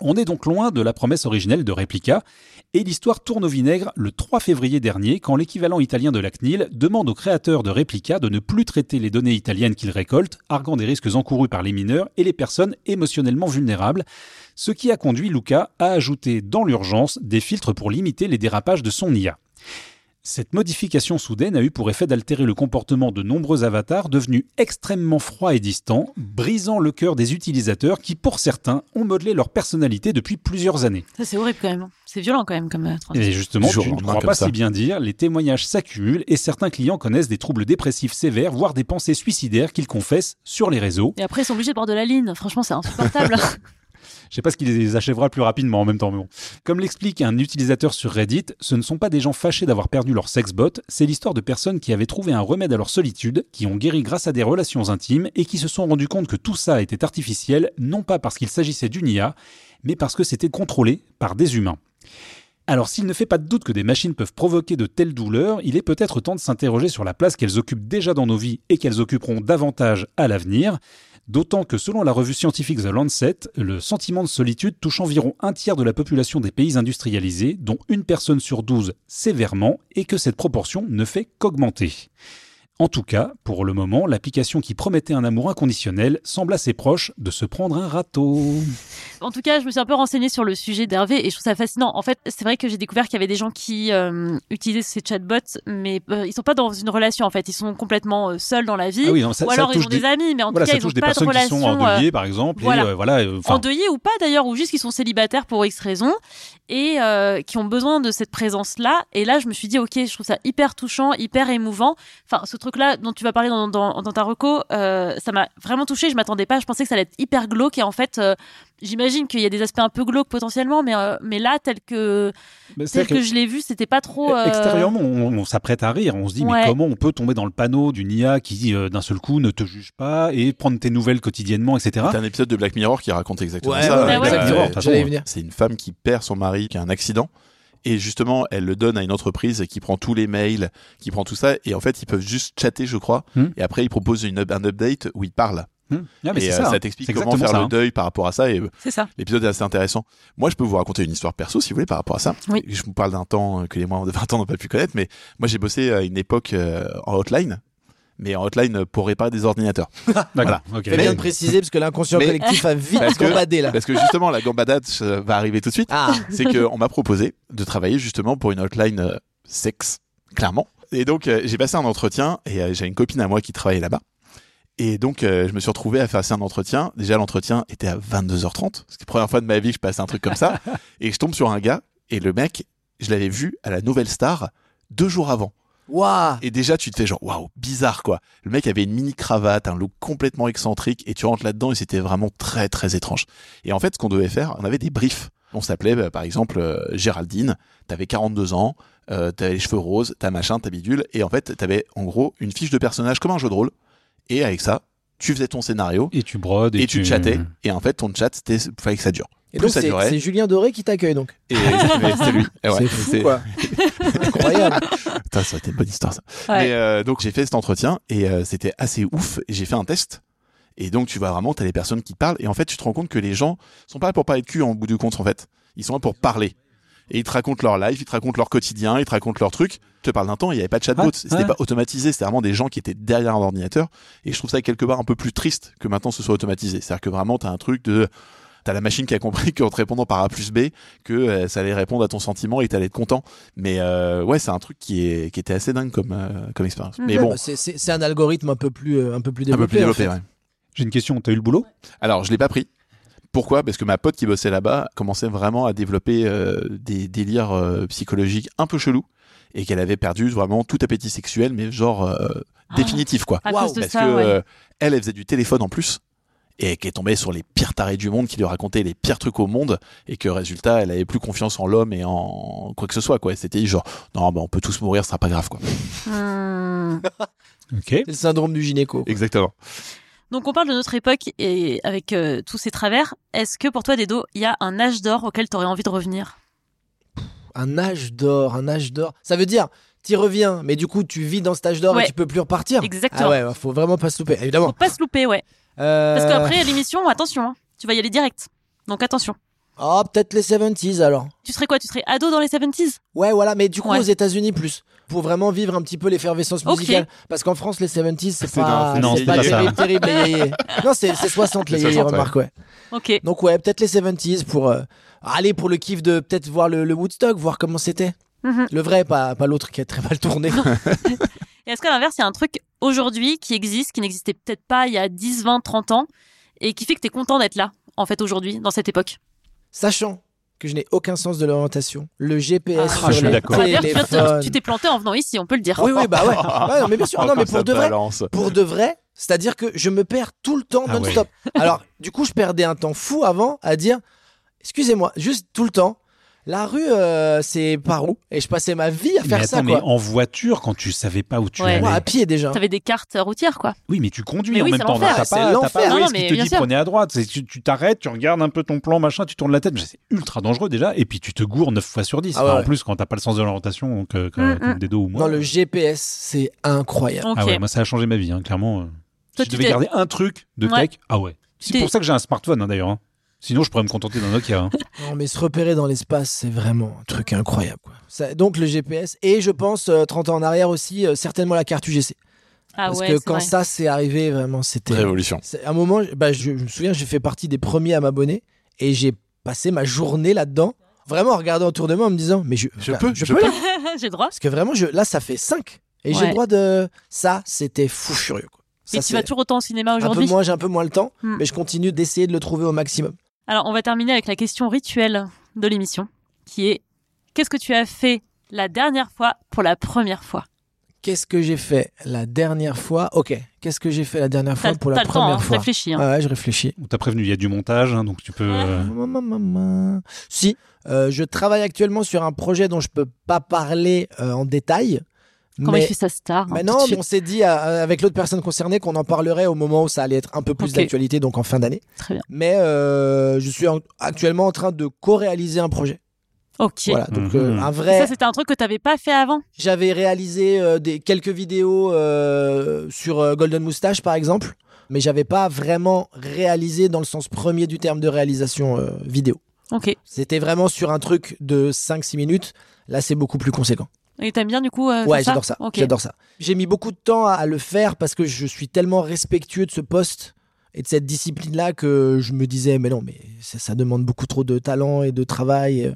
On est donc loin de la promesse originelle de Replica, et l'histoire tourne au vinaigre le 3 février dernier quand l'équivalent italien de la CNIL demande aux créateurs de Replica de ne plus traiter les données italiennes qu'ils récoltent, arguant des risques encourus par les mineurs et les personnes émotionnellement vulnérables, ce qui a conduit Luca à ajouter dans l'urgence des filtres pour limiter les dérapages de son IA. Cette modification soudaine a eu pour effet d'altérer le comportement de nombreux avatars devenus extrêmement froids et distants, brisant le cœur des utilisateurs qui, pour certains, ont modelé leur personnalité depuis plusieurs années. Ça, c'est horrible quand même. C'est violent quand même comme euh, transition. Et justement, au ne crois pas ça. si bien dire, les témoignages s'accumulent et certains clients connaissent des troubles dépressifs sévères, voire des pensées suicidaires qu'ils confessent sur les réseaux. Et après, ils sont obligés de boire de la ligne. Franchement, c'est insupportable. Je sais pas ce qui les achèvera plus rapidement en même temps, mais bon. Comme l'explique un utilisateur sur Reddit, ce ne sont pas des gens fâchés d'avoir perdu leur sexbot, c'est l'histoire de personnes qui avaient trouvé un remède à leur solitude, qui ont guéri grâce à des relations intimes et qui se sont rendus compte que tout ça était artificiel, non pas parce qu'il s'agissait d'une IA, mais parce que c'était contrôlé par des humains. Alors s'il ne fait pas de doute que des machines peuvent provoquer de telles douleurs, il est peut-être temps de s'interroger sur la place qu'elles occupent déjà dans nos vies et qu'elles occuperont davantage à l'avenir. D'autant que selon la revue scientifique The Lancet, le sentiment de solitude touche environ un tiers de la population des pays industrialisés, dont une personne sur douze sévèrement, et que cette proportion ne fait qu'augmenter. En tout cas, pour le moment, l'application qui promettait un amour inconditionnel semble assez proche de se prendre un râteau. En tout cas, je me suis un peu renseignée sur le sujet d'Hervé et je trouve ça fascinant. En fait, c'est vrai que j'ai découvert qu'il y avait des gens qui euh, utilisaient ces chatbots, mais euh, ils sont pas dans une relation en fait. Ils sont complètement euh, seuls dans la vie. Ah oui, non, ça- ou alors ils ont des, des- amis, mais en Voilà, tout cas ils ont touche des pas de personnes qui relation. sont euh, par exemple, voilà. et voilà. enfin, endeuillés ou pas d'ailleurs, ou juste qui sont célibataires pour X raisons et qui ont besoin de cette présence-là. Et là, je me suis dit, ok, je trouve ça hyper touchant, hyper émouvant. Enfin, ce truc-là dont tu vas parler dans, dans, dans ta reco, euh, ça m'a vraiment touché. Je m'attendais pas. Je pensais que ça allait être hyper glauque. Et en fait, euh, j'imagine qu'il y a des aspects un peu glauques potentiellement, mais euh, mais là, tel que bah, tel que que- je l'ai vu, c'était pas trop. euh, Extérieurement, on, on s'apprête à rire. On se dit, Ouais. mais comment on peut tomber dans le panneau d'une IA qui, euh, d'un seul coup, ne te juge pas et prendre tes nouvelles quotidiennement, etc. C'est un épisode de Black Mirror qui raconte exactement Ouais, ça. ouais, J'allais y euh, venir. C'est une femme qui perd son mari, qui a un accident. Et justement, elle le donne à une entreprise qui prend tous les mails, qui prend tout ça. Et en fait, ils peuvent juste chatter, je crois. Hmm. Et après, ils proposent une, un update où ils parlent. Hum. Ah, mais et c'est euh, ça. ça t'explique comment faire ça, le hein. deuil par rapport à ça. Et euh, C'est ça. l'épisode est assez intéressant. Moi, je peux vous raconter une histoire perso, si vous voulez, par rapport à ça. Oui. Je vous parle d'un temps que les moins de 20 ans n'ont pas pu connaître. Mais moi, j'ai bossé à une époque euh, en hotline. Mais en hotline pour réparer des ordinateurs. D'accord. ok. Fais bien de préciser parce que l'inconscient Mais- collectif a vite Parce que- gambadé là. Parce que justement, la gambadade euh, va arriver tout de suite. Ah, c'est qu'on m'a proposé de travailler justement pour une hotline euh, sexe, clairement. Et donc, euh, j'ai passé un entretien et euh, j'ai une copine à moi qui travaillait là-bas. Et donc, euh, je me suis retrouvé à faire un entretien. Déjà, l'entretien était à 22h30. C'est la première fois de ma vie que je passais un truc comme ça. et je tombe sur un gars et le mec, je l'avais vu à la Nouvelle Star deux jours avant. Waouh. Et déjà, tu te fais genre, waouh, bizarre quoi. Le mec avait une mini cravate, un look complètement excentrique, et tu rentres là-dedans et c'était vraiment très très étrange. Et en fait, ce qu'on devait faire, on avait des briefs. On s'appelait, bah, par exemple, euh, Géraldine, t'avais 42 ans, euh, t'avais les cheveux roses, t'as machin, t'as bidule, et en fait, t'avais en gros une fiche de personnage comme un jeu de rôle. Et avec ça, tu faisais ton scénario, Et tu brodes et, et, tu chattais, et en fait, ton chat, c'était, fallait que ça dure. Et Plus donc c'est c'est Julien Doré qui t'accueille donc. Et c'était lui. Et ouais, c'est fou c'est- quoi. Incroyable. Putain, ça a été une bonne histoire ça. Ouais. Mais euh, donc j'ai fait cet entretien et euh, c'était assez ouf. Et j'ai fait un test. Et donc tu vois vraiment, t'as les personnes qui te parlent et en fait tu te rends compte que les gens sont pas là pour parler de cul en bout du compte en fait. Ils sont là pour parler. Et ils te racontent leur life, ils te racontent leur quotidien, ils te racontent leurs trucs. Je te parle d'un temps, il n'y avait pas de chatbot, Ouais, c'était ouais. pas automatisé, c'était vraiment des gens qui étaient derrière un ordinateur. Et je trouve ça quelque part un peu plus triste que maintenant ce soit automatisé. C'est-à-dire que vraiment t'as un truc de T'as la machine qui a compris qu'en te répondant par A plus B, que euh, ça allait répondre à ton sentiment et t'allais être content. Mais euh, ouais, c'est un truc qui, est, qui était assez dingue comme, euh, comme expérience. Mais Ouais, bon, bah, c'est- un algorithme un peu plus euh, un peu plus un peu développé. plus développé, en fait. ouais. J'ai une question. T'as eu le boulot? Alors, je l'ai pas pris. Pourquoi? Parce que ma pote qui bossait là-bas commençait vraiment à développer euh, des délires euh, psychologiques un peu chelous et qu'elle avait perdu vraiment tout appétit sexuel, mais genre euh, définitif quoi. À Waouh, cause de Parce ça, que ouais. euh, elle, elle faisait du téléphone en plus et qu'elle tombait sur les pires tarés du monde qui lui racontaient les pires trucs au monde et que résultat, elle avait plus confiance en l'homme et en quoi que ce soit quoi. C'était genre non, bah, on peut tous mourir, ce sera pas grave quoi. Hmm. C'est le syndrome du gynéco. Exactement. Donc on parle de notre époque et avec euh, tous ces travers, est-ce que pour toi Dedo, il y a un âge d'or auquel tu aurais envie de revenir? Un âge d'or, un âge d'or. Ça veut dire, t'y reviens, mais du coup, tu vis dans cet âge d'or Ouais. et tu peux plus repartir. Exactement. Ah ouais, faut vraiment pas se louper, évidemment. Faut pas se louper, ouais. Euh, Parce qu'après l'émission, attention, hein, tu vas y aller direct. Donc attention. Oh, peut-être les 70s alors. Tu serais quoi? Tu serais ado dans les 70s Ouais, voilà, mais du coup Ouais. aux États-Unis plus. Pour vraiment vivre un petit peu l'effervescence Ok. musicale. Parce qu'en France, les 70s, c'est pas, non, non, c'est c'est pas pas ça. terrible, terrible, les yéyés. Non, c'est c'est 60 les C'est yéyés, 60, ouais. remarque, ouais. Ok. Donc, ouais, peut-être les 70s pour euh, aller pour le kiff de peut-être voir le, le Woodstock, voir comment c'était. Mhm. Le vrai, pas, pas l'autre qui a très mal tourné. Et est-ce qu'à l'inverse, il y a un truc aujourd'hui qui existe, qui n'existait peut-être pas il y a 10, 20, 30 ans, et qui fait que tu es content d'être là, en fait, aujourd'hui, dans cette époque? Sachant que je n'ai aucun sens de l'orientation, le GPS Ah, sur tu t'es planté en venant ici, on peut le dire. Oui, oui, bah ouais. Ouais, non, mais bien sûr. Non, Encore mais pour de vrai, pour de vrai, c'est-à-dire que je me perds tout le temps Ah non-stop. Alors, du coup, je perdais un temps fou avant à dire, excusez-moi, juste tout le temps. La rue, euh, c'est par où? Et je passais ma vie à Mais faire attends, ça, mais en voiture, quand tu savais pas où tu Ouais. allais. Moi, à pied déjà. T'avais des cartes routières, quoi. Oui, mais tu conduis Mais en oui, même temps. T'as pas, t'as pas Non, Waze non, qui mais te dit sûr. prenez à droite. Tu tu t'arrêtes, tu regardes un peu ton plan, machin, tu tournes la tête. mais C'est ultra dangereux déjà. Et puis tu te gourres 9 fois sur 10. Ah ouais, Enfin, ouais. En plus, quand t'as pas le sens de l'orientation, donc, euh, comme, Mm, comme mm. Dedo ou moi. Non, le GPS, c'est incroyable. Ah ouais, moi ça a changé ma vie, hein, clairement. euh. Toi, si tu je devais garder un truc de tech, ah ouais. C'est pour ça que j'ai un smartphone hein, d'ailleurs. Sinon, je pourrais me contenter d'un Nokia. hein. Non, mais se repérer dans l'espace, c'est vraiment un truc incroyable. Quoi. Ça- donc le GPS, et je pense, euh, 30 ans en arrière aussi, euh, certainement la carte UGC. Ah Parce ouais, que c'est quand vrai. ça s'est arrivé, vraiment, c'était... Révolution. C'est- À un moment, bah, je, je me souviens, j'ai fait partie des premiers à m'abonner, et j'ai passé ma journée là-dedans, vraiment en regardant autour de moi en me disant, mais je, Je bah, peux, je je peux, J'ai le droit. Parce que vraiment, je, là, ça fait 5. Et j'ai le droit de... Ça, c'était fou furieux. Quoi. Ça, Et tu c'est- vas toujours autant au cinéma un peu aujourd'hui? moins, j'ai un peu moins le temps, Hmm. mais je continue d'essayer de le trouver au maximum. Alors, on va terminer avec la question rituelle de l'émission, qui est qu'est-ce que tu as fait la dernière fois pour la première fois? Qu'est-ce que j'ai fait la dernière fois? Ok, qu'est-ce que j'ai fait la dernière fois pour la le temps, première hein, fois? réfléchis. hein. Ouais, ouais, je réfléchis. On t'a prévenu, il y a du montage, hein, donc tu peux. euh. Si, euh, je travaille actuellement sur un projet dont je peux pas parler euh, en détail. Comment mais... il fait sa star hein, mais non, mais on s'est dit euh, avec l'autre personne concernée qu'on en parlerait au moment où ça allait être un peu plus d'actualité, donc en fin d'année. Très bien. Mais euh, je suis en- actuellement en train de co-réaliser un projet. Ok. Voilà, donc Mhm. euh, un Et vrai. Ça, c'était un truc que t'avais pas fait avant? J'avais réalisé euh, des, quelques vidéos euh, sur euh, Golden Moustache, par exemple, mais j'avais pas vraiment réalisé dans le sens premier du terme de réalisation euh, vidéo. Ok. C'était vraiment sur un truc de 5-6 minutes. Là, c'est beaucoup plus conséquent. Et t'aimes bien du coup euh, Ouais, j'adore ça. Ok. J'adore ça. J'ai mis beaucoup de temps à le faire parce que je suis tellement respectueux de ce poste et de cette discipline-là que je me disais, mais non, mais ça, ça demande beaucoup trop de talent et de travail.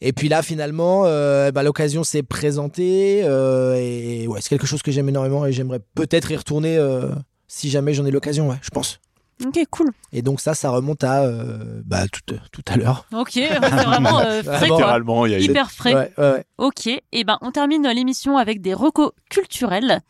Et puis là, finalement, euh, bah, l'occasion s'est présentée euh, et ouais, c'est quelque chose que j'aime énormément et j'aimerais peut-être y retourner si jamais j'en ai l'occasion, ouais, je pense. Ok, cool. Et donc ça, ça remonte à euh, bah, tout, tout à l'heure. Ok, c'est vraiment euh, frais. Littéralement, il y a Hyper frais. Ouais, ouais, ouais. Ok, et ben on termine l'émission avec des recos culturels.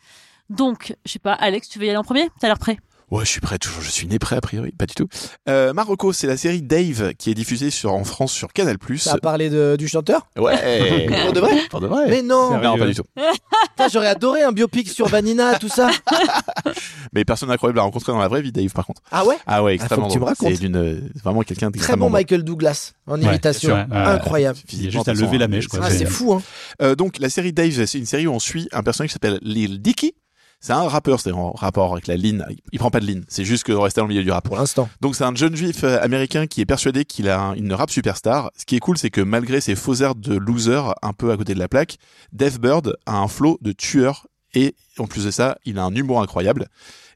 Donc, je sais pas, Alex, tu veux y aller en premier? T'as l'air prêt Ouais, je suis prêt, toujours. Je suis né prêt, a priori. Pas du tout. Euh, Marocco, c'est la série Dave qui est diffusée sur, en France sur Canal+. Ça a parlé de, du chanteur Ouais. Pour de vrai Pour de vrai. Mais non Non, pas du tout. Putain, J'aurais adoré un biopic sur Vanina, tout ça. Mais personne incroyable à rencontrer dans la vraie vie, Dave, par contre. Ah ouais Ah ouais, faut extrêmement que tu me racontes. C'est d'une, euh, vraiment quelqu'un Très d'extrêmement bon drôle. Michael Douglas en Ouais, imitation. sûr. Incroyable. Il y a juste à lever la mèche, quoi. Ah, C'est- c'est fou, hein. Euh, donc la série Dave, c'est une série où on suit un personnage qui s'appelle Lil Dicky. C'est un rappeur, c'est en rapport avec la ligne. Il prend pas de ligne, c'est juste que rester dans le milieu du rap. Pour l'instant. Donc c'est un jeune juif euh, américain qui est persuadé qu'il a un- une rap superstar. Ce qui est cool, c'est que malgré ses faux airs de loser un peu à côté de la plaque, Dave Bird a un flow de tueur et en plus de ça, il a un humour incroyable.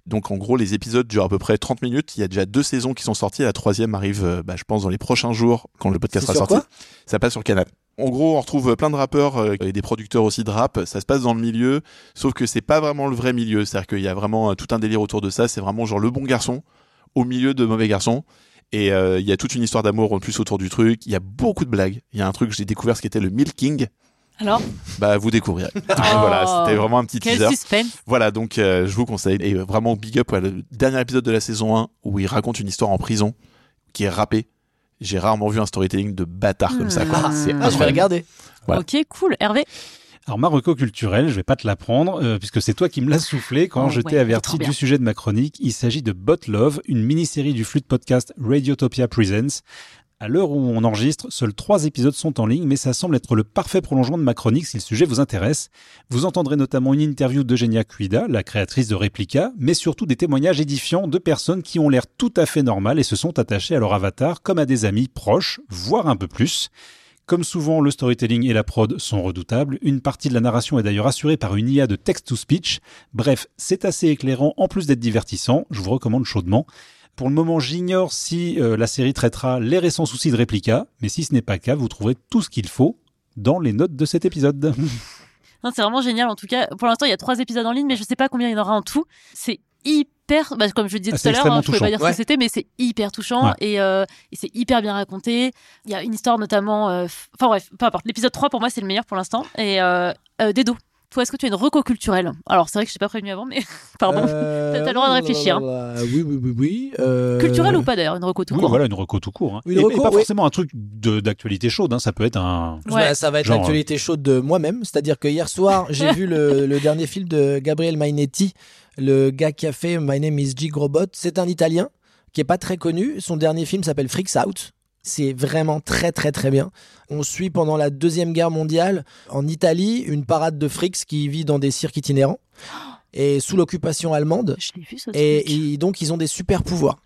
Donc en gros, les épisodes durent à peu près 30 minutes. Il y a déjà deux saisons qui sont sorties. La troisième arrive, euh, bah, je pense, dans les prochains jours quand le podcast sera sorti. Ça passe sur Canal. En gros, on retrouve plein de rappeurs euh, et des producteurs aussi de rap. Ça se passe dans le milieu, sauf que c'est pas vraiment le vrai milieu. C'est-à-dire qu'il y a vraiment euh, tout un délire autour de ça. C'est vraiment genre le bon garçon au milieu de mauvais garçons. Et euh, il y a toute une histoire d'amour en plus autour du truc. Il y a beaucoup de blagues. Il y a un truc que j'ai découvert, ce qui était le milking. Alors? Bah, vous découvrirez. voilà, c'était vraiment un petit Oh, Quel teaser. suspense Voilà, donc euh, je vous conseille. Et vraiment big up à le dernier épisode de la saison 1 où il raconte une histoire en prison qui est rappée. J'ai rarement vu un storytelling de bâtard comme ça. Quoi. Ah. C'est Ah, je vais regarder. Voilà. Ok, cool. Hervé Alors Marocco culturel, je vais pas te l'apprendre euh, puisque c'est toi qui me l'as soufflé quand Oh, je ouais, t'ai averti du sujet de ma chronique. Il s'agit de Bot Love, une mini-série du flux de podcast Radiotopia Presents. À l'heure où on enregistre, seuls trois épisodes sont en ligne, mais ça semble être le parfait prolongement de ma chronique si le sujet vous intéresse. Vous entendrez notamment une interview d'Eugenia Cuida, la créatrice de Replica, mais surtout des témoignages édifiants de personnes qui ont l'air tout à fait normales et se sont attachées à leur avatar comme à des amis proches, voire un peu plus. Comme souvent, le storytelling et la prod sont redoutables. Une partie de la narration est d'ailleurs assurée par une IA de text-to-speech. Bref, c'est assez éclairant en plus d'être divertissant. Je vous recommande chaudement. Pour le moment, j'ignore si euh, la série traitera les récents soucis de réplica, mais si ce n'est pas le cas, vous trouverez tout ce qu'il faut dans les notes de cet épisode. Non, c'est vraiment génial. En tout cas, pour l'instant, il y a trois épisodes en ligne, mais je sais pas combien il y en aura en tout. C'est hyper, bah, comme je le disais Ah, tout à l'heure, hein, je pouvais pas dire ce Ouais. que c'était, mais c'est hyper touchant Ouais. et, euh, et c'est hyper bien raconté. Il y a une histoire notamment, euh, enfin bref, peu importe. L'épisode 3 pour moi c'est le meilleur pour l'instant. Et euh, euh, Dedo, toi est-ce que tu as une reco culturelle? Alors c'est vrai que je t'ai pas prévenu avant, mais pardon. Euh, T'as le droit de réfléchir, Oui, oui, oui, oui. euh, Culturelle ou pas d'ailleurs, une reco tout Oui, court? voilà, une reco tout court. hein. Une et, et pas oui. forcément un truc d'actualité chaude, hein. ça peut être un... Bah, Ouais. ça va être l'actualité chaude de moi-même. C'est-à-dire que hier soir, j'ai vu le, le dernier film de Gabriel Mainetti, le gars qui a fait My Name is Jig Robot. C'est un Italien qui est pas très connu. Son dernier film s'appelle Freaks Out. C'est vraiment très très très bien. On suit pendant la deuxième guerre mondiale en Italie une parade de frics qui vit dans des cirques itinérants et sous l'occupation allemande. Je l'ai vu ce Et, ils- donc, ils ont des super pouvoirs.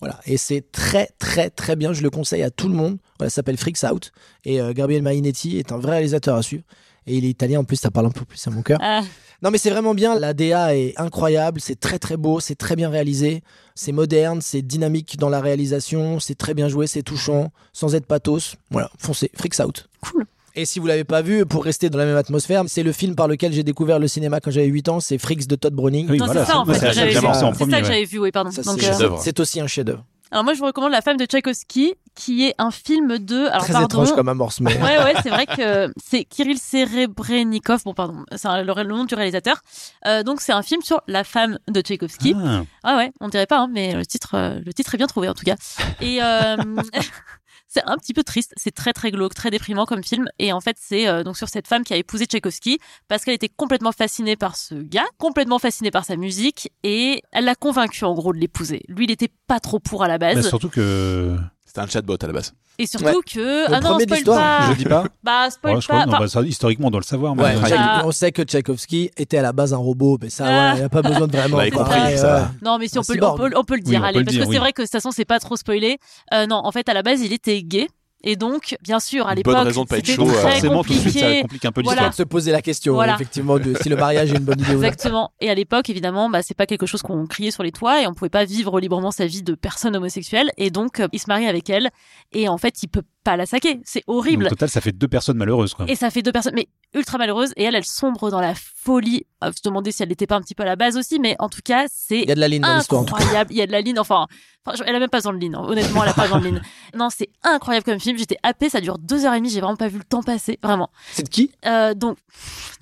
Voilà. Et c'est très, très, très bien. Je le conseille à tout le monde. Voilà, ça s'appelle Freaks Out. Et euh, Gabriel Mainetti est un vrai réalisateur à suivre. Et il est italien en plus, ça parle un peu plus à mon cœur. Ah, Non, mais c'est vraiment bien. La DA est incroyable. C'est très, très beau. C'est très bien réalisé. C'est moderne. C'est dynamique dans la réalisation. C'est très bien joué. C'est touchant. Sans être pathos. Voilà. Foncez. Freaks Out. Cool. Et si vous l'avez pas vu, pour rester dans la même atmosphère, c'est le film par lequel j'ai découvert le cinéma quand j'avais 8 ans. C'est Freaks de Todd Browning. Oui, voilà, c'est ça en fait c'est ça j'avais que j'avais vu, oui, pardon. C'est euh, chef-d'œuvre. c'est aussi un chef-d'œuvre. Alors moi je vous recommande La femme de Tchaïkovski, qui est un film de. Alors Très pardon. étrange comme amorce, mais. Ouais, ouais, c'est vrai que c'est Kirill Serebrennikov. Bon, pardon, c'est le nom du réalisateur. Euh, donc, c'est un film sur la femme de Tchaïkovski. Ah. Ah ouais, on dirait pas, hein, mais le titre, euh, le titre est bien trouvé en tout cas. Et euh, c'est un petit peu triste, c'est très très glauque, très déprimant comme film. Et en fait, c'est euh, donc sur cette femme qui a épousé Tchaïkovski parce qu'elle était complètement fascinée par ce gars, complètement fascinée par sa musique, et elle l'a convaincu en gros de l'épouser. Lui, il était pas trop pour à la base, surtout que... C'était un chatbot à la base. et surtout Ouais. que Le ah non, premier de spoil l'histoire, pas. Je dis pas Bah spoil Ouais, je crois pas. que non, Enfin, bah, ça, historiquement, on doit le savoir. Ouais, Ah. on sait que Tchaïkovski était à la base un robot, mais ça, Ah. il n'y a pas besoin de vraiment. Quoi. compris, Ouais, ça. Non, mais si on peut, on peut, on peut le Oui, dire, on allez, peut le parce dire, que oui. c'est vrai que de toute façon, c'est pas trop spoilé. Euh, non, en fait, à la base, il était gay. Et donc, bien sûr, à l'époque, bonne raison de pas être c'était chaud, euh, très Forcément, tout de suite, ça compliqué. complique un peu Voilà. l'histoire. de se poser la question, Voilà. effectivement, de si le mariage est une bonne idée. Exactement. Et à l'époque, évidemment, bah, c'est pas quelque chose qu'on criait sur les toits et on pouvait pas vivre librement sa vie de personne homosexuelle. Et donc, euh, il se marie avec elle et en fait, il peut pas la saquer. C'est Donc, horrible. Au total, ça fait deux personnes malheureuses, quoi. Et ça fait deux personnes, mais ultra malheureuses. Et elle, elle sombre dans la folie. À se demander si elle n'était pas un petit peu à la base aussi, mais en tout cas, c'est Il y a de la ligne dans l'histoire. incroyable. Il y a de la ligne. Enfin, enfin, elle a même pas besoin de ligne. hein. Honnêtement, elle a pas besoin de ligne. Non, c'est incroyable comme film. J'étais happée. Ça dure deux heures et demie. J'ai vraiment pas vu le temps passer. Vraiment. C'est de qui? Euh, donc,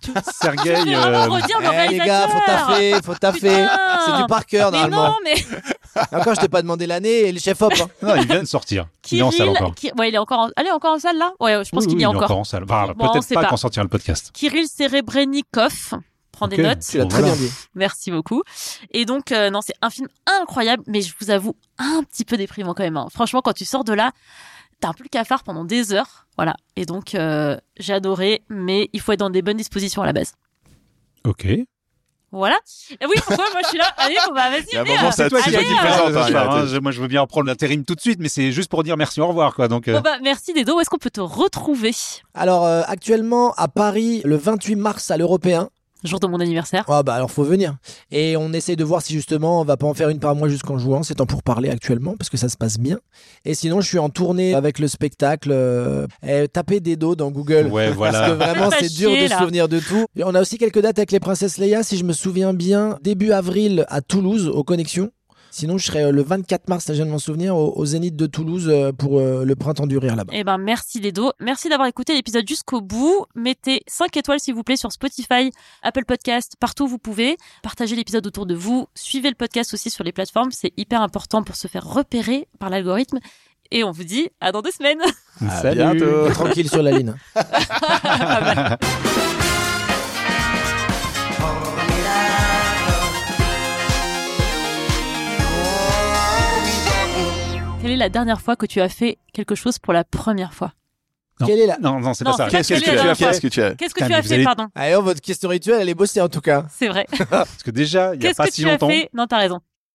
Sergueï, je vais vraiment euh, redire Eh les gars, faut taffer, faut taffer. C'est du par cœur Mais normalement. non, mais Encore, je t'ai pas demandé l'année et le chef hop. hein. non, il vient de sortir. Il est en salle Kirill, encore. Ouais, il est encore, en... elle est encore en salle là? Ouais, je pense Oui, qu'il oui, y est il est encore. en salle. Enfin, Bon, on peut-être pas pas. quand sortira le podcast. Kirill Serebrennikov. Prends des notes. Tu l'as très bien dit. Merci beaucoup. Et donc, euh, non, c'est un film incroyable, mais je vous avoue, un petit peu déprimant quand même. hein. Franchement, quand tu sors de là, t'as un peu le cafard pendant des heures. Voilà. Et donc, euh, j'ai adoré, mais il faut être dans des bonnes dispositions à la base. Ok. Voilà. Et oui, pourquoi moi je suis là Allez, on va, vas-y, Il y a un venez, moment, euh, c'est à toi qui dois euh, moi, je veux bien reprendre l'intérim tout de suite, mais c'est juste pour dire merci, au revoir, quoi. Donc, euh, Bon bah, merci Dedo, où est-ce qu'on peut te retrouver? Alors, euh, actuellement, à Paris, le 28 mars à l'Européen. Jour de mon anniversaire. Ah bah alors faut venir. Et on essaye de voir si justement on va pas en faire une par mois jusqu'en jouant. C'est en pour parler actuellement parce que ça se passe bien. Et sinon je suis en tournée avec le spectacle. Euh, eh, tapez des dos dans Google. ouais, Parce que voilà. vraiment c'est dur chier, de se souvenir de tout. Et on a aussi quelques dates avec les princesses Leia si je me souviens bien. Début avril à Toulouse aux Connexions. Sinon je serai euh, le 24 mars, je viens de m'en souvenir, au, au Zénith de Toulouse euh, pour euh, le printemps du rire là-bas. Eh ben, merci Dedo. Merci d'avoir écouté l'épisode jusqu'au bout. Mettez 5 étoiles s'il vous plaît sur Spotify, Apple Podcast, partout où vous pouvez. Partagez l'épisode autour de vous. Suivez le podcast aussi sur les plateformes. C'est hyper important pour se faire repérer par l'algorithme. Et on vous dit à dans deux semaines. À Salut. bientôt. Tranquille sur la ligne. est la dernière fois que tu as fait quelque chose pour la première fois Non. Quelle est la... Non, non, c'est pas ça. Qu'est-ce que Quelle est tu la as fait Qu'est-ce que tu as Qu'est-ce que tu fait, allez- pardon Allez, votre question rituelle, elle est bossée en tout cas. C'est vrai. Parce que déjà, il y a Qu'est-ce pas que si tu as longtemps, fait Non, t'as raison.